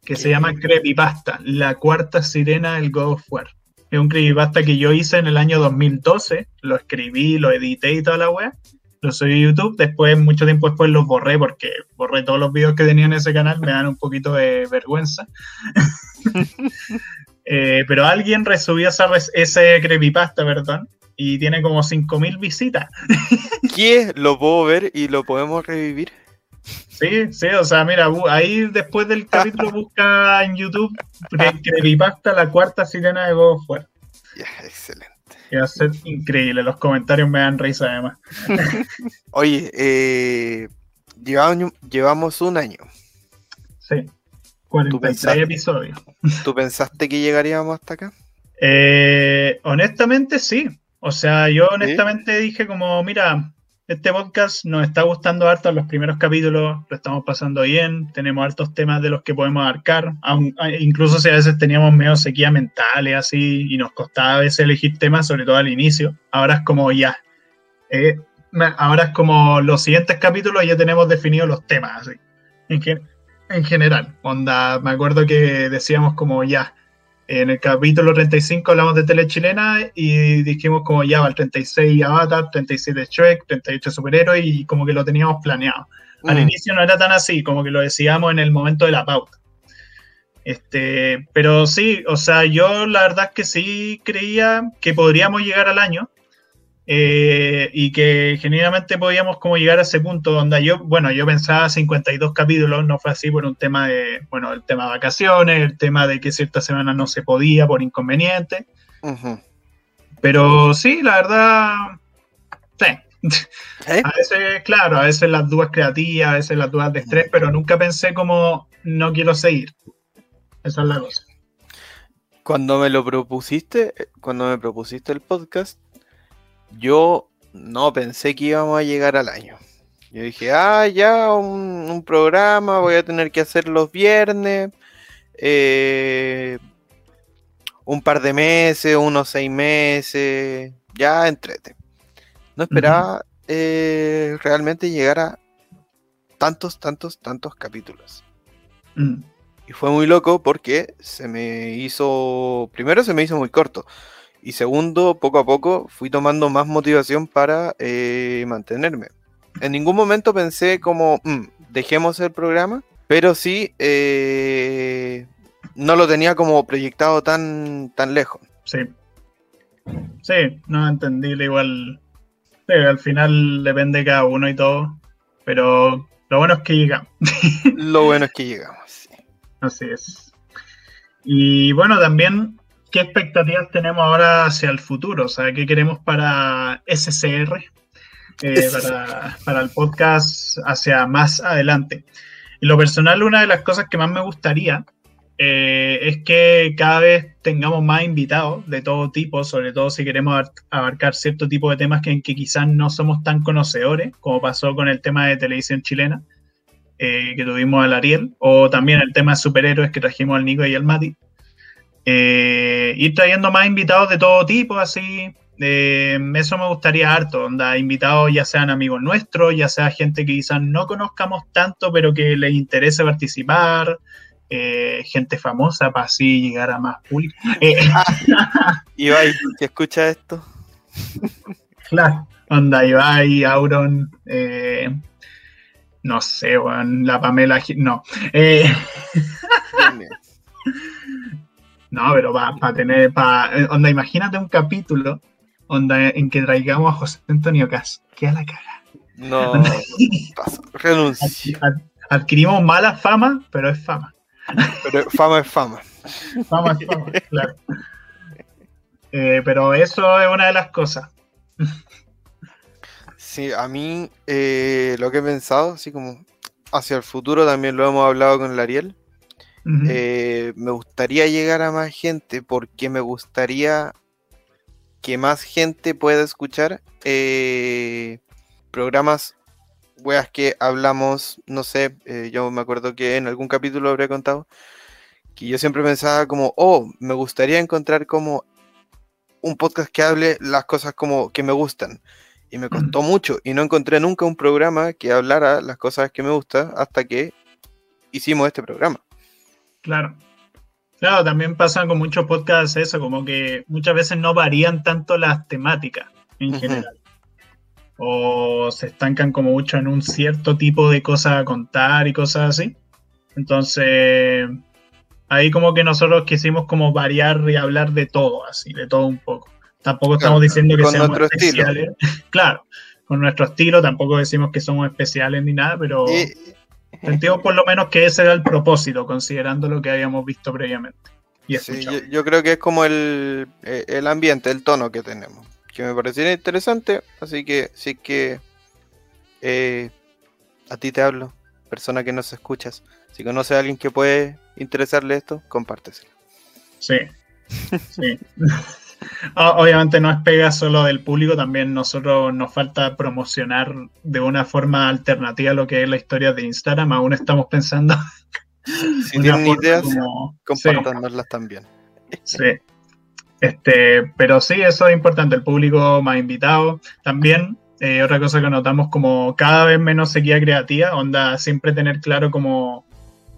que se llama Creepypasta, la cuarta sirena del God of War. Es un creepypasta que yo hice en el año 2012, lo escribí, lo edité y toda la wea. Lo subí a YouTube, después, mucho tiempo después los borré porque borré todos los videos que tenía en ese canal, me dan un poquito de vergüenza. Eh, pero alguien resubió esa, ese creepypasta, perdón, y tiene como 5.000 visitas. ¿Qué? ¿Lo puedo ver y lo podemos revivir? Sí, sí, o sea, mira, ahí después del capítulo busca en YouTube Creepypasta, la cuarta sirena de God of Ya, excelente. Y va a ser increíble, los comentarios me dan risa además. Oye, eh, llevamos, llevamos un año. Sí, 43 episodios. ¿Tú pensaste que llegaríamos hasta acá? Eh, honestamente sí. O sea, yo honestamente dije como, mira, este podcast nos está gustando harto en los primeros capítulos, lo estamos pasando bien, tenemos hartos temas de los que podemos abarcar, incluso si a veces teníamos medio sequía mentales así y nos costaba a veces elegir temas, sobre todo al inicio, ahora es como ya, eh, ahora es como los siguientes capítulos ya tenemos definidos los temas así, en, en general, onda, me acuerdo que decíamos como ya, en el capítulo 35 hablamos de tele chilena y dijimos como ya va el 36 Avatar, 37 Shrek, 38 Superhéroes y como que lo teníamos planeado. Al mm. inicio no era tan así, como que lo decíamos en el momento de la pauta. Este, pero sí, o sea, yo la verdad es que sí creía que podríamos llegar al año, eh, y que genuinamente podíamos como llegar a ese punto donde yo, bueno, yo pensaba 52 capítulos, no fue así por un tema de, bueno, el tema de vacaciones, el tema de que ciertas semanas no se podía por inconveniente. Pero sí, la verdad, sí. ¿Eh? A veces, claro, a veces las dudas creativas, a veces las dudas de estrés, pero nunca pensé como no quiero seguir. Esa es la cosa. Cuando me lo propusiste, cuando me propusiste el podcast, yo no pensé que íbamos a llegar al año. Yo dije, ah, ya, un, programa, voy a tener que hacer los viernes, eh, un par de meses, unos seis meses, ya entrete. No esperaba eh, realmente llegar a tantos, tantos, tantos capítulos. Mm. Y fue muy loco porque se me hizo, primero se me hizo muy corto. Y segundo, poco a poco fui tomando más motivación para eh, mantenerme. En ningún momento pensé como, mm, dejemos el programa, pero sí eh, no lo tenía como proyectado tan, tan lejos. Sí. Sí, no entendí igual. al final depende de cada uno y todo, pero lo bueno es que llegamos. lo bueno es que llegamos, sí. Así es. Y bueno, también ¿qué expectativas tenemos ahora hacia el futuro? O sea, ¿qué queremos para SCR? Eh, para, el podcast hacia más adelante. En lo personal, una de las cosas que más me gustaría eh, es que cada vez tengamos más invitados de todo tipo, sobre todo si queremos abarcar cierto tipo de temas que, en que quizás no somos tan conocedores, como pasó con el tema de televisión chilena, eh, que tuvimos al Ariel, o también el tema de superhéroes que trajimos al Nico y al Mati. Eh, ir trayendo más invitados de todo tipo, así. Eh, eso me gustaría harto, onda, invitados ya sean amigos nuestros, ya sea gente que quizás no conozcamos tanto, pero que les interese participar, eh, gente famosa para así llegar a más público. Eh, Ibai, ¿que escucha esto? claro, onda, Ibai, Auron, no sé, la Pamela, no. No, pero para tener, para, eh, onda, imagínate un capítulo onda, en que traigamos a José Antonio Cas. a la cara. No, renuncio. adquirimos mala fama, pero es fama. Pero fama es fama. Fama es fama, claro. Eh, pero eso es una de las cosas. Sí, a mí eh, lo que he pensado, así como hacia el futuro, también lo hemos hablado con el Ariel, eh, me gustaría llegar a más gente porque me gustaría que más gente pueda escuchar eh, programas, weas que hablamos, no sé, eh, yo me acuerdo que en algún capítulo habría contado que yo siempre pensaba como, oh, me gustaría encontrar como un podcast que hable las cosas como que me gustan. Y me costó mucho y no encontré nunca un programa que hablara las cosas que me gustan hasta que hicimos este programa. Claro. Claro, también pasa con muchos podcasts eso, como que muchas veces no varían tanto las temáticas en general. O se estancan como mucho en un cierto tipo de cosas a contar y cosas así. Entonces, Ahí como que nosotros quisimos como variar y hablar de todo, así, de todo un poco. Tampoco estamos diciendo que seamos especiales. claro, con nuestro estilo, tampoco decimos que somos especiales ni nada, pero sentimos por lo menos que ese era el propósito, considerando lo que habíamos visto previamente. Y sí, yo, creo que es como el, eh, el ambiente, el tono que tenemos, que me parecería interesante, así que sí que eh, a ti te hablo, persona que nos escuchas. Si conoces a alguien que puede interesarle esto, compárteselo. Sí, sí. Obviamente no es pega solo del público, también nosotros nos falta promocionar de una forma alternativa lo que es la historia de Instagram. Aún estamos pensando. Si tienen ideas, compártanlas también. Sí. Este, pero sí, eso es importante, el público más invitado. También eh, otra cosa que notamos como cada vez menos sequía creativa, onda siempre tener claro como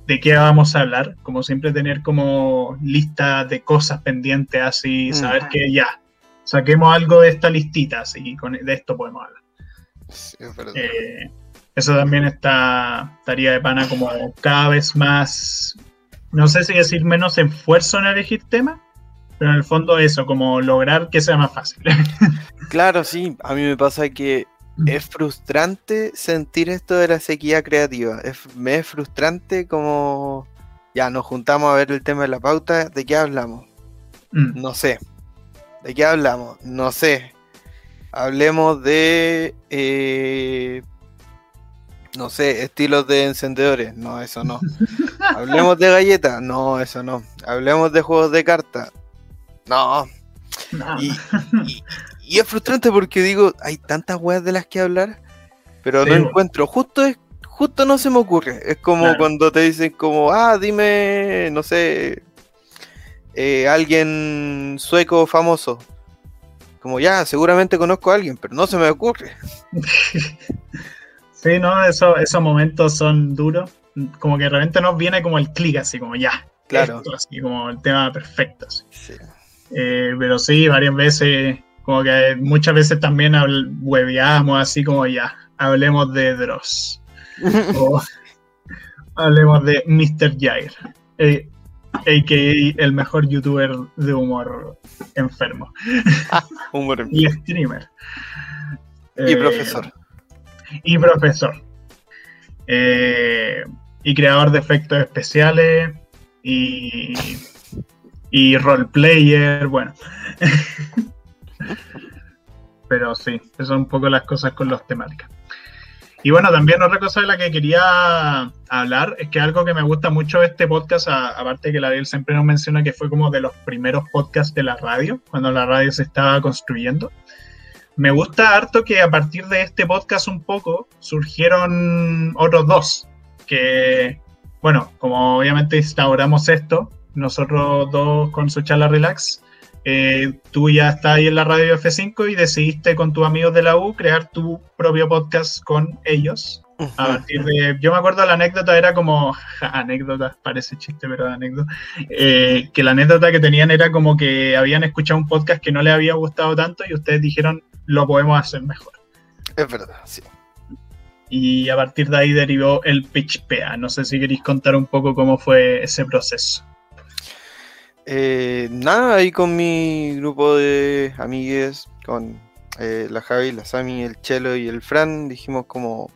de qué vamos a hablar, como siempre tener como lista de cosas pendientes así, mm. saber que ya, saquemos algo de esta listita, así, con, de esto podemos hablar. Eh, eso también está, estaría de pana como cada vez más, no sé si decir menos esfuerzo en elegir temas, pero en el fondo eso, como lograr que sea más fácil. claro, sí, a mí me pasa que. Es frustrante sentir esto de la sequía creativa. Es, me es frustrante como ya nos juntamos a ver el tema de la pauta. ¿De qué hablamos? Mm. No sé. ¿De qué hablamos? No sé. Hablemos de. Eh, no sé, estilos de encendedores. No, eso no. Hablemos de galletas. No, eso no. Hablemos de juegos de cartas. No. Y, es frustrante porque digo, hay tantas weas de las que hablar, pero no encuentro. Justo es, justo no se me ocurre. Es como cuando te dicen como, ah, dime, no sé, eh, alguien sueco famoso. Como ya, seguramente conozco a alguien, pero no se me ocurre. sí, no, eso, esos momentos son duros. Como que de repente nos viene como el clic, así como ya. Claro. así como el tema perfecto. Sí. Eh, pero sí, varias veces, como que muchas veces también hueveamos así como ya, hablemos de Dross. o hablemos de Mr. Jair, eh, a.k.a. el mejor youtuber de humor enfermo. y streamer. y eh, profesor. Y profesor. y creador de efectos especiales. Y y roleplayer, bueno. Pero sí, esas son un poco las cosas con los temáticas. Y bueno, también otra cosa de la que quería hablar es que algo que me gusta mucho de este podcast, aparte que la Ariel siempre nos menciona que fue como de los primeros podcasts de la radio, cuando la radio se estaba construyendo. Me gusta harto que a partir de este podcast un poco surgieron otros dos, que, bueno, como obviamente instauramos esto, nosotros dos con su charla relax, eh, tú ya estás ahí en la radio F5 y decidiste con tus amigos de la U crear tu propio podcast con ellos. A partir de, yo me acuerdo la anécdota era como, anécdota, parece chiste, pero anécdota, eh, que la anécdota que tenían era como que habían escuchado un podcast que no les había gustado tanto y ustedes dijeron, lo podemos hacer mejor. Es verdad, sí. Y a partir de ahí derivó el PitchPA. No sé si queréis contar un poco cómo fue ese proceso. Eh, nada, ahí con mi grupo de amigues, con eh, la Javi, la Sami, el Chelo y el Fran, dijimos como,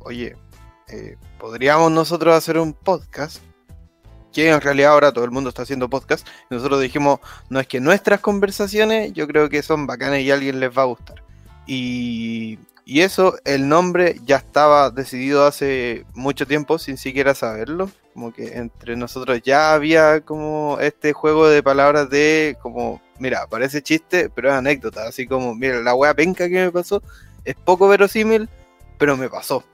oye, eh, podríamos nosotros hacer un podcast, que en realidad ahora todo el mundo está haciendo podcast, y nosotros dijimos, no es que nuestras conversaciones yo creo que son bacanas y a alguien les va a gustar. Y, y eso, el nombre ya estaba decidido hace mucho tiempo sin siquiera saberlo como que entre nosotros ya había como este juego de palabras de como, mira, parece chiste, pero es anécdota, así como, mira, la wea penca que me pasó es poco verosímil, pero me pasó.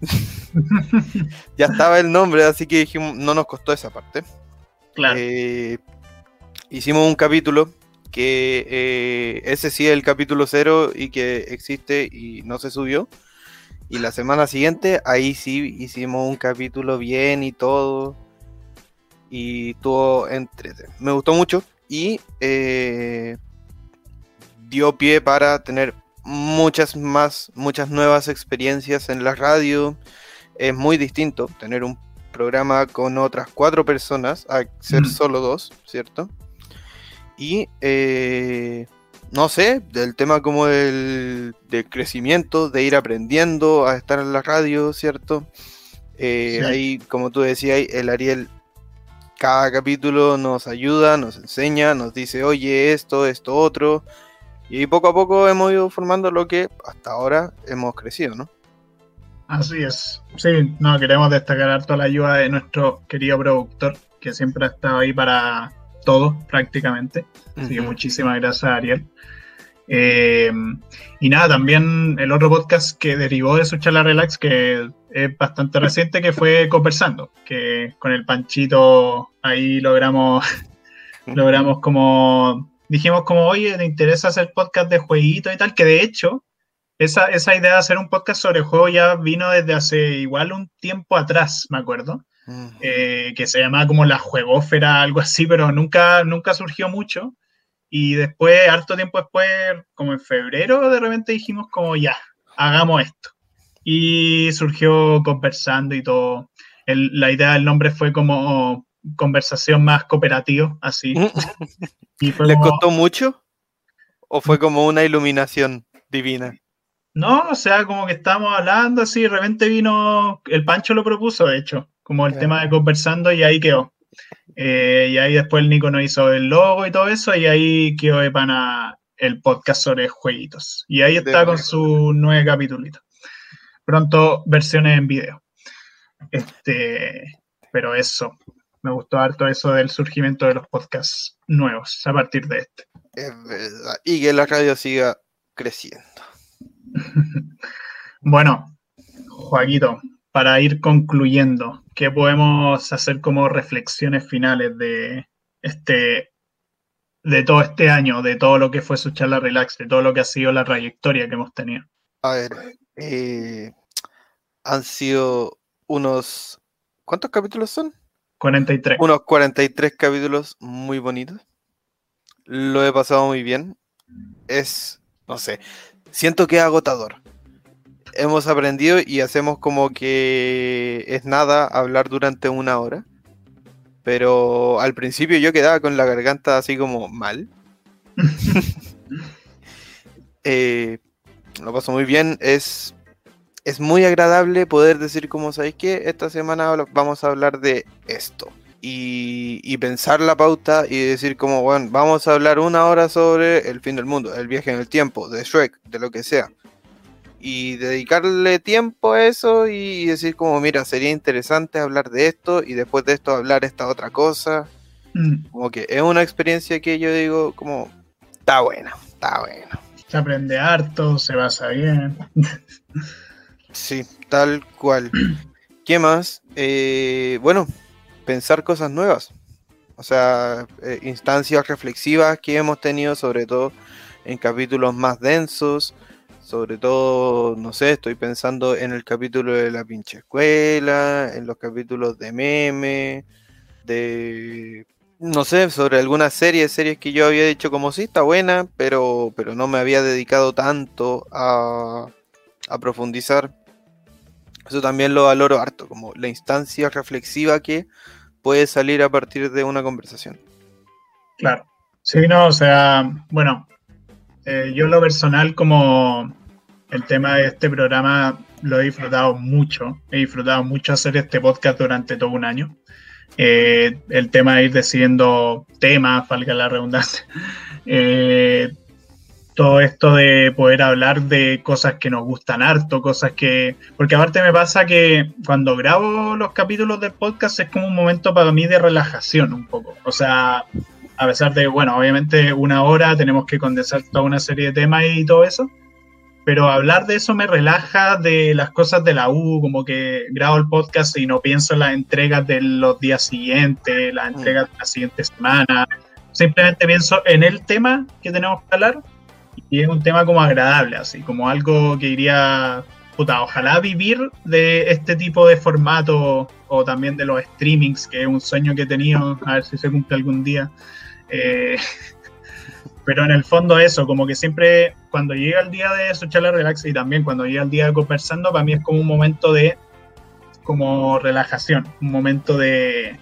ya estaba el nombre, así que dijimos, no nos costó esa parte. Claro. Eh, hicimos un capítulo que eh, ese sí es el capítulo cero y que existe y no se subió. Y la semana siguiente, ahí sí hicimos un capítulo bien y todo. Y todo entre. Me gustó mucho. Y eh, dio pie para tener muchas más, muchas nuevas experiencias en la radio. Es muy distinto tener un programa con otras cuatro personas, a ser Mm. solo dos, ¿cierto? Y eh, no sé, del tema como del, del crecimiento, de ir aprendiendo a estar en la radio, ¿cierto? Eh, Sí. Ahí, como tú decías, el Ariel, cada capítulo nos ayuda, nos enseña, nos dice, oye, esto, esto, otro. Y ahí poco a poco hemos ido formando lo que hasta ahora hemos crecido, ¿no? Así es. Sí, no, queremos destacar harto la ayuda de nuestro querido productor, que siempre ha estado ahí para todo, prácticamente. Así que muchísimas gracias, Ariel. Eh, y nada, también el otro podcast que derivó de su charla relax, que es bastante reciente, que fue Conversando, que con el Panchito ahí logramos, logramos como, dijimos como, oye, ¿te interesa hacer podcast de jueguito y tal? Que de hecho, esa, esa idea de hacer un podcast sobre juego ya vino desde hace igual un tiempo atrás, me acuerdo Mm. eh, que se llamaba como la juegófera, algo así, pero nunca, nunca surgió mucho. Y después, harto tiempo después, como en febrero, de repente dijimos como ya, hagamos esto. Y surgió conversando y todo. El- la idea del nombre fue como conversación más cooperativa, así. Y fue ¿Les como- costó mucho? ¿O fue como una iluminación divina? No, o sea, como que estábamos hablando así, de repente vino, el Pancho lo propuso, de hecho, como el tema de conversando y ahí quedó. Eh, y ahí después el Nico nos hizo el logo y todo eso, y ahí quedó de pana el podcast sobre jueguitos. Y ahí está De con su nueve capitulito. Pronto versiones en video. Este, pero eso, me gustó harto eso del surgimiento de los podcasts nuevos a partir de este. Es verdad. Y que la radio siga creciendo. Bueno, Joaquito, para ir concluyendo, ¿qué podemos hacer como reflexiones finales de este, de todo este año, de todo lo que fue su charla relax, de todo lo que ha sido la trayectoria que hemos tenido? A ver, eh, han sido unos... ¿Cuántos capítulos son? 43. Unos 43 capítulos muy bonitos. Lo he pasado muy bien. Es, no sé, siento que es agotador. Hemos aprendido y hacemos como que es nada hablar durante una hora. Pero al principio yo quedaba con la garganta así como mal. Eh, lo paso muy bien. Es, es muy agradable poder decir, como sabéis que esta semana vamos a hablar de esto. Y, y pensar la pauta y decir, como, bueno, vamos a hablar una hora sobre el fin del mundo, el viaje en el tiempo, de Shrek, de lo que sea. Y dedicarle tiempo a eso y decir, como, mira, sería interesante hablar de esto y después de esto hablar esta otra cosa. Mm, Como que es una experiencia que yo digo, como, está buena, está buena. Se aprende harto, se basa bien. Sí, tal cual. ¿Qué más? Eh, bueno, pensar cosas nuevas. O sea, eh, instancias reflexivas que hemos tenido, sobre todo en capítulos más densos. Sobre todo, no sé, estoy pensando en el capítulo de la pinche escuela, en los capítulos de meme, de... No sé, sobre algunas series, series que yo había dicho como sí, está buena, pero, pero no me había dedicado tanto a, a profundizar. Eso también lo valoro harto, como la instancia reflexiva que puede salir a partir de una conversación. Claro. Sí, no, o sea, bueno, eh, yo en lo personal como el tema de este programa lo he disfrutado mucho, he disfrutado mucho hacer este podcast durante todo un año. Eh, el tema de ir decidiendo temas, valga la redundancia. Eh, todo esto de poder hablar de cosas que nos gustan harto, cosas que... Porque aparte me pasa que cuando grabo los capítulos del podcast es como un momento para mí de relajación un poco. O sea, a pesar de, bueno, obviamente una hora tenemos que condensar toda una serie de temas y todo eso, pero hablar de eso me relaja de las cosas de la U, como que grabo el podcast y no pienso en las entregas de los días siguientes, las entregas de la siguiente semana, simplemente pienso en el tema que tenemos que hablar y es un tema como agradable, así, como algo que iría, puta, ojalá vivir de este tipo de formato o también de los streamings, que es un sueño que he tenido, a ver si se cumple algún día. Eh, pero en el fondo eso, como que siempre cuando llega el día de su charla relax y también cuando llega el día de conversando, para mí es como un momento de como relajación, un momento de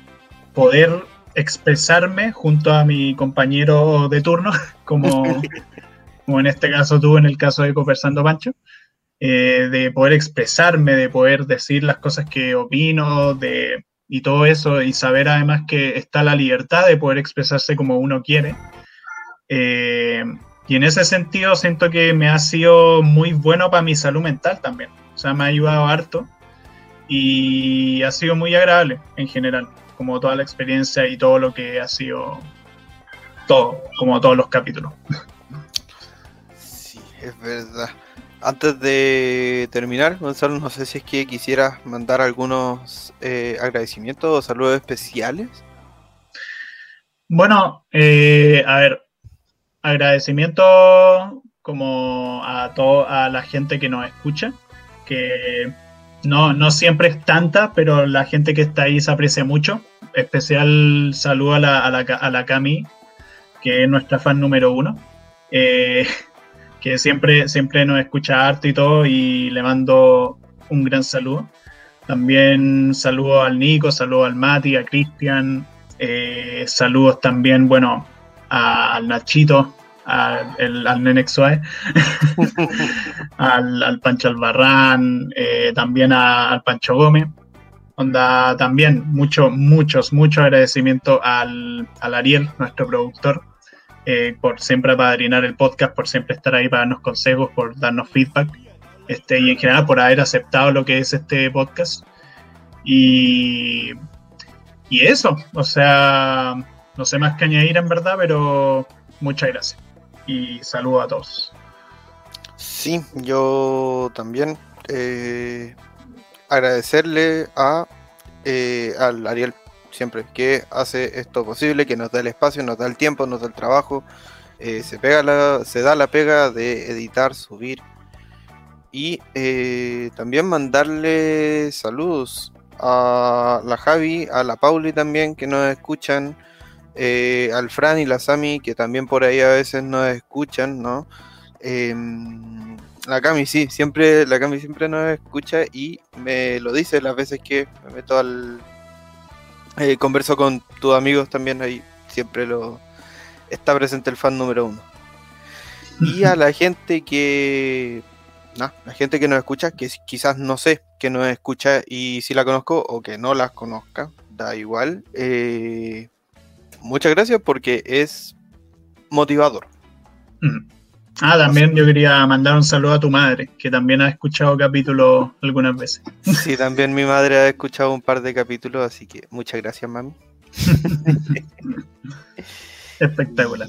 poder expresarme junto a mi compañero de turno, como, como en este caso tú en el caso de Conversando Pancho, eh, de poder expresarme, de poder decir las cosas que opino, de, y todo eso, y saber además que está la libertad de poder expresarse como uno quiere. Eh, y en ese sentido siento que me ha sido muy bueno para mi salud mental también. O sea, me ha ayudado harto y ha sido muy agradable en general, como toda la experiencia y todo lo que ha sido todo, como todos los capítulos. Sí, es verdad. Antes de terminar, Gonzalo, no sé si es que quisieras mandar algunos eh, agradecimientos o saludos especiales. Bueno, eh, a ver, agradecimiento como a toda la gente que nos escucha, que no, no siempre es tanta, pero la gente que está ahí se aprecia mucho. Especial saludo a la, a la, a la Cami, que es nuestra fan número uno, eh, que siempre, siempre nos escucha harto y todo, y le mando un gran saludo. También saludo al Nico, saludo al Mati, a Cristian, eh, saludos también, bueno, al Nachito, al, al Nenex Suárez, al, al, Pancho Albarrán, eh, también al Pancho Gómez. Onda, también mucho, muchos, mucho agradecimiento al, al Ariel, nuestro productor, eh, por siempre apadrinar el podcast, por siempre estar ahí para darnos consejos, por darnos feedback, este, y en general por haber aceptado lo que es este podcast. Y, y eso, o sea, no sé más que añadir en verdad, pero muchas gracias. Y saludo a todos. Sí, yo también eh, agradecerle a eh, al Ariel siempre que hace esto posible, que nos da el espacio, nos da el tiempo, nos da el trabajo, eh, se pega se da la pega de editar, subir y eh, también mandarle saludos a la Javi, a la Pauli también que nos escuchan, eh, al Fran y la Sami que también por ahí a veces nos escuchan, ¿no? Em, la Cami sí, siempre, la Cami siempre nos escucha y me lo dice las veces que me meto al, eh, converso con tus amigos también ahí, siempre lo está presente el fan número uno. Y a la gente que, la gente que nos escucha, que quizás no sé que nos escucha y si la conozco o que no las conozca, da igual. Eh, muchas gracias porque es motivador. Ah, también yo quería mandar un saludo a tu madre, que también ha escuchado capítulos algunas veces. Sí, también mi madre ha escuchado un par de capítulos, así que muchas gracias, mami. Espectacular.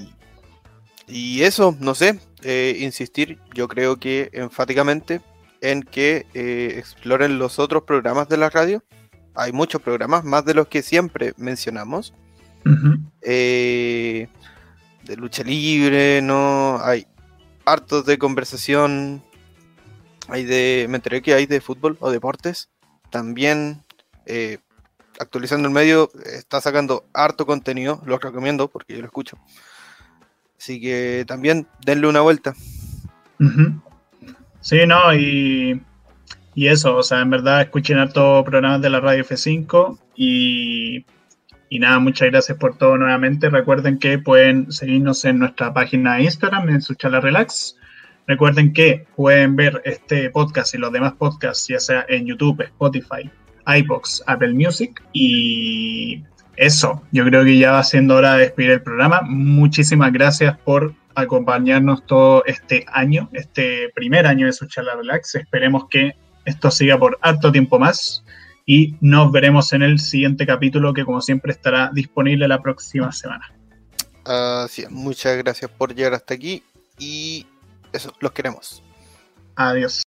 Y, eso, no sé, eh, insistir, yo creo que enfáticamente en que eh, exploren los otros programas de la radio. Hay muchos programas, más de los que siempre mencionamos. Eh, de lucha libre, ¿no? Hay hartos de conversación. Hay de. Me enteré que hay de fútbol o deportes. También eh, actualizando el medio, está sacando harto contenido. Lo recomiendo porque yo lo escucho. Así que también denle una vuelta. Sí, no, y, y eso, o sea, en verdad escuchen harto programas de la radio F5 y y nada, muchas gracias por todo nuevamente. Recuerden que pueden seguirnos en nuestra página de Instagram, en su relax. Recuerden que pueden ver este podcast y los demás podcasts, ya sea en YouTube, Spotify, iBox, Apple Music. Y eso, yo creo que ya va siendo hora de despedir el programa. Muchísimas gracias por acompañarnos todo este año, este primer año de su relax. Esperemos que esto siga por harto tiempo más y nos veremos en el siguiente capítulo que como siempre estará disponible la próxima semana. Así muchas gracias por llegar hasta aquí y eso, los queremos. Adiós.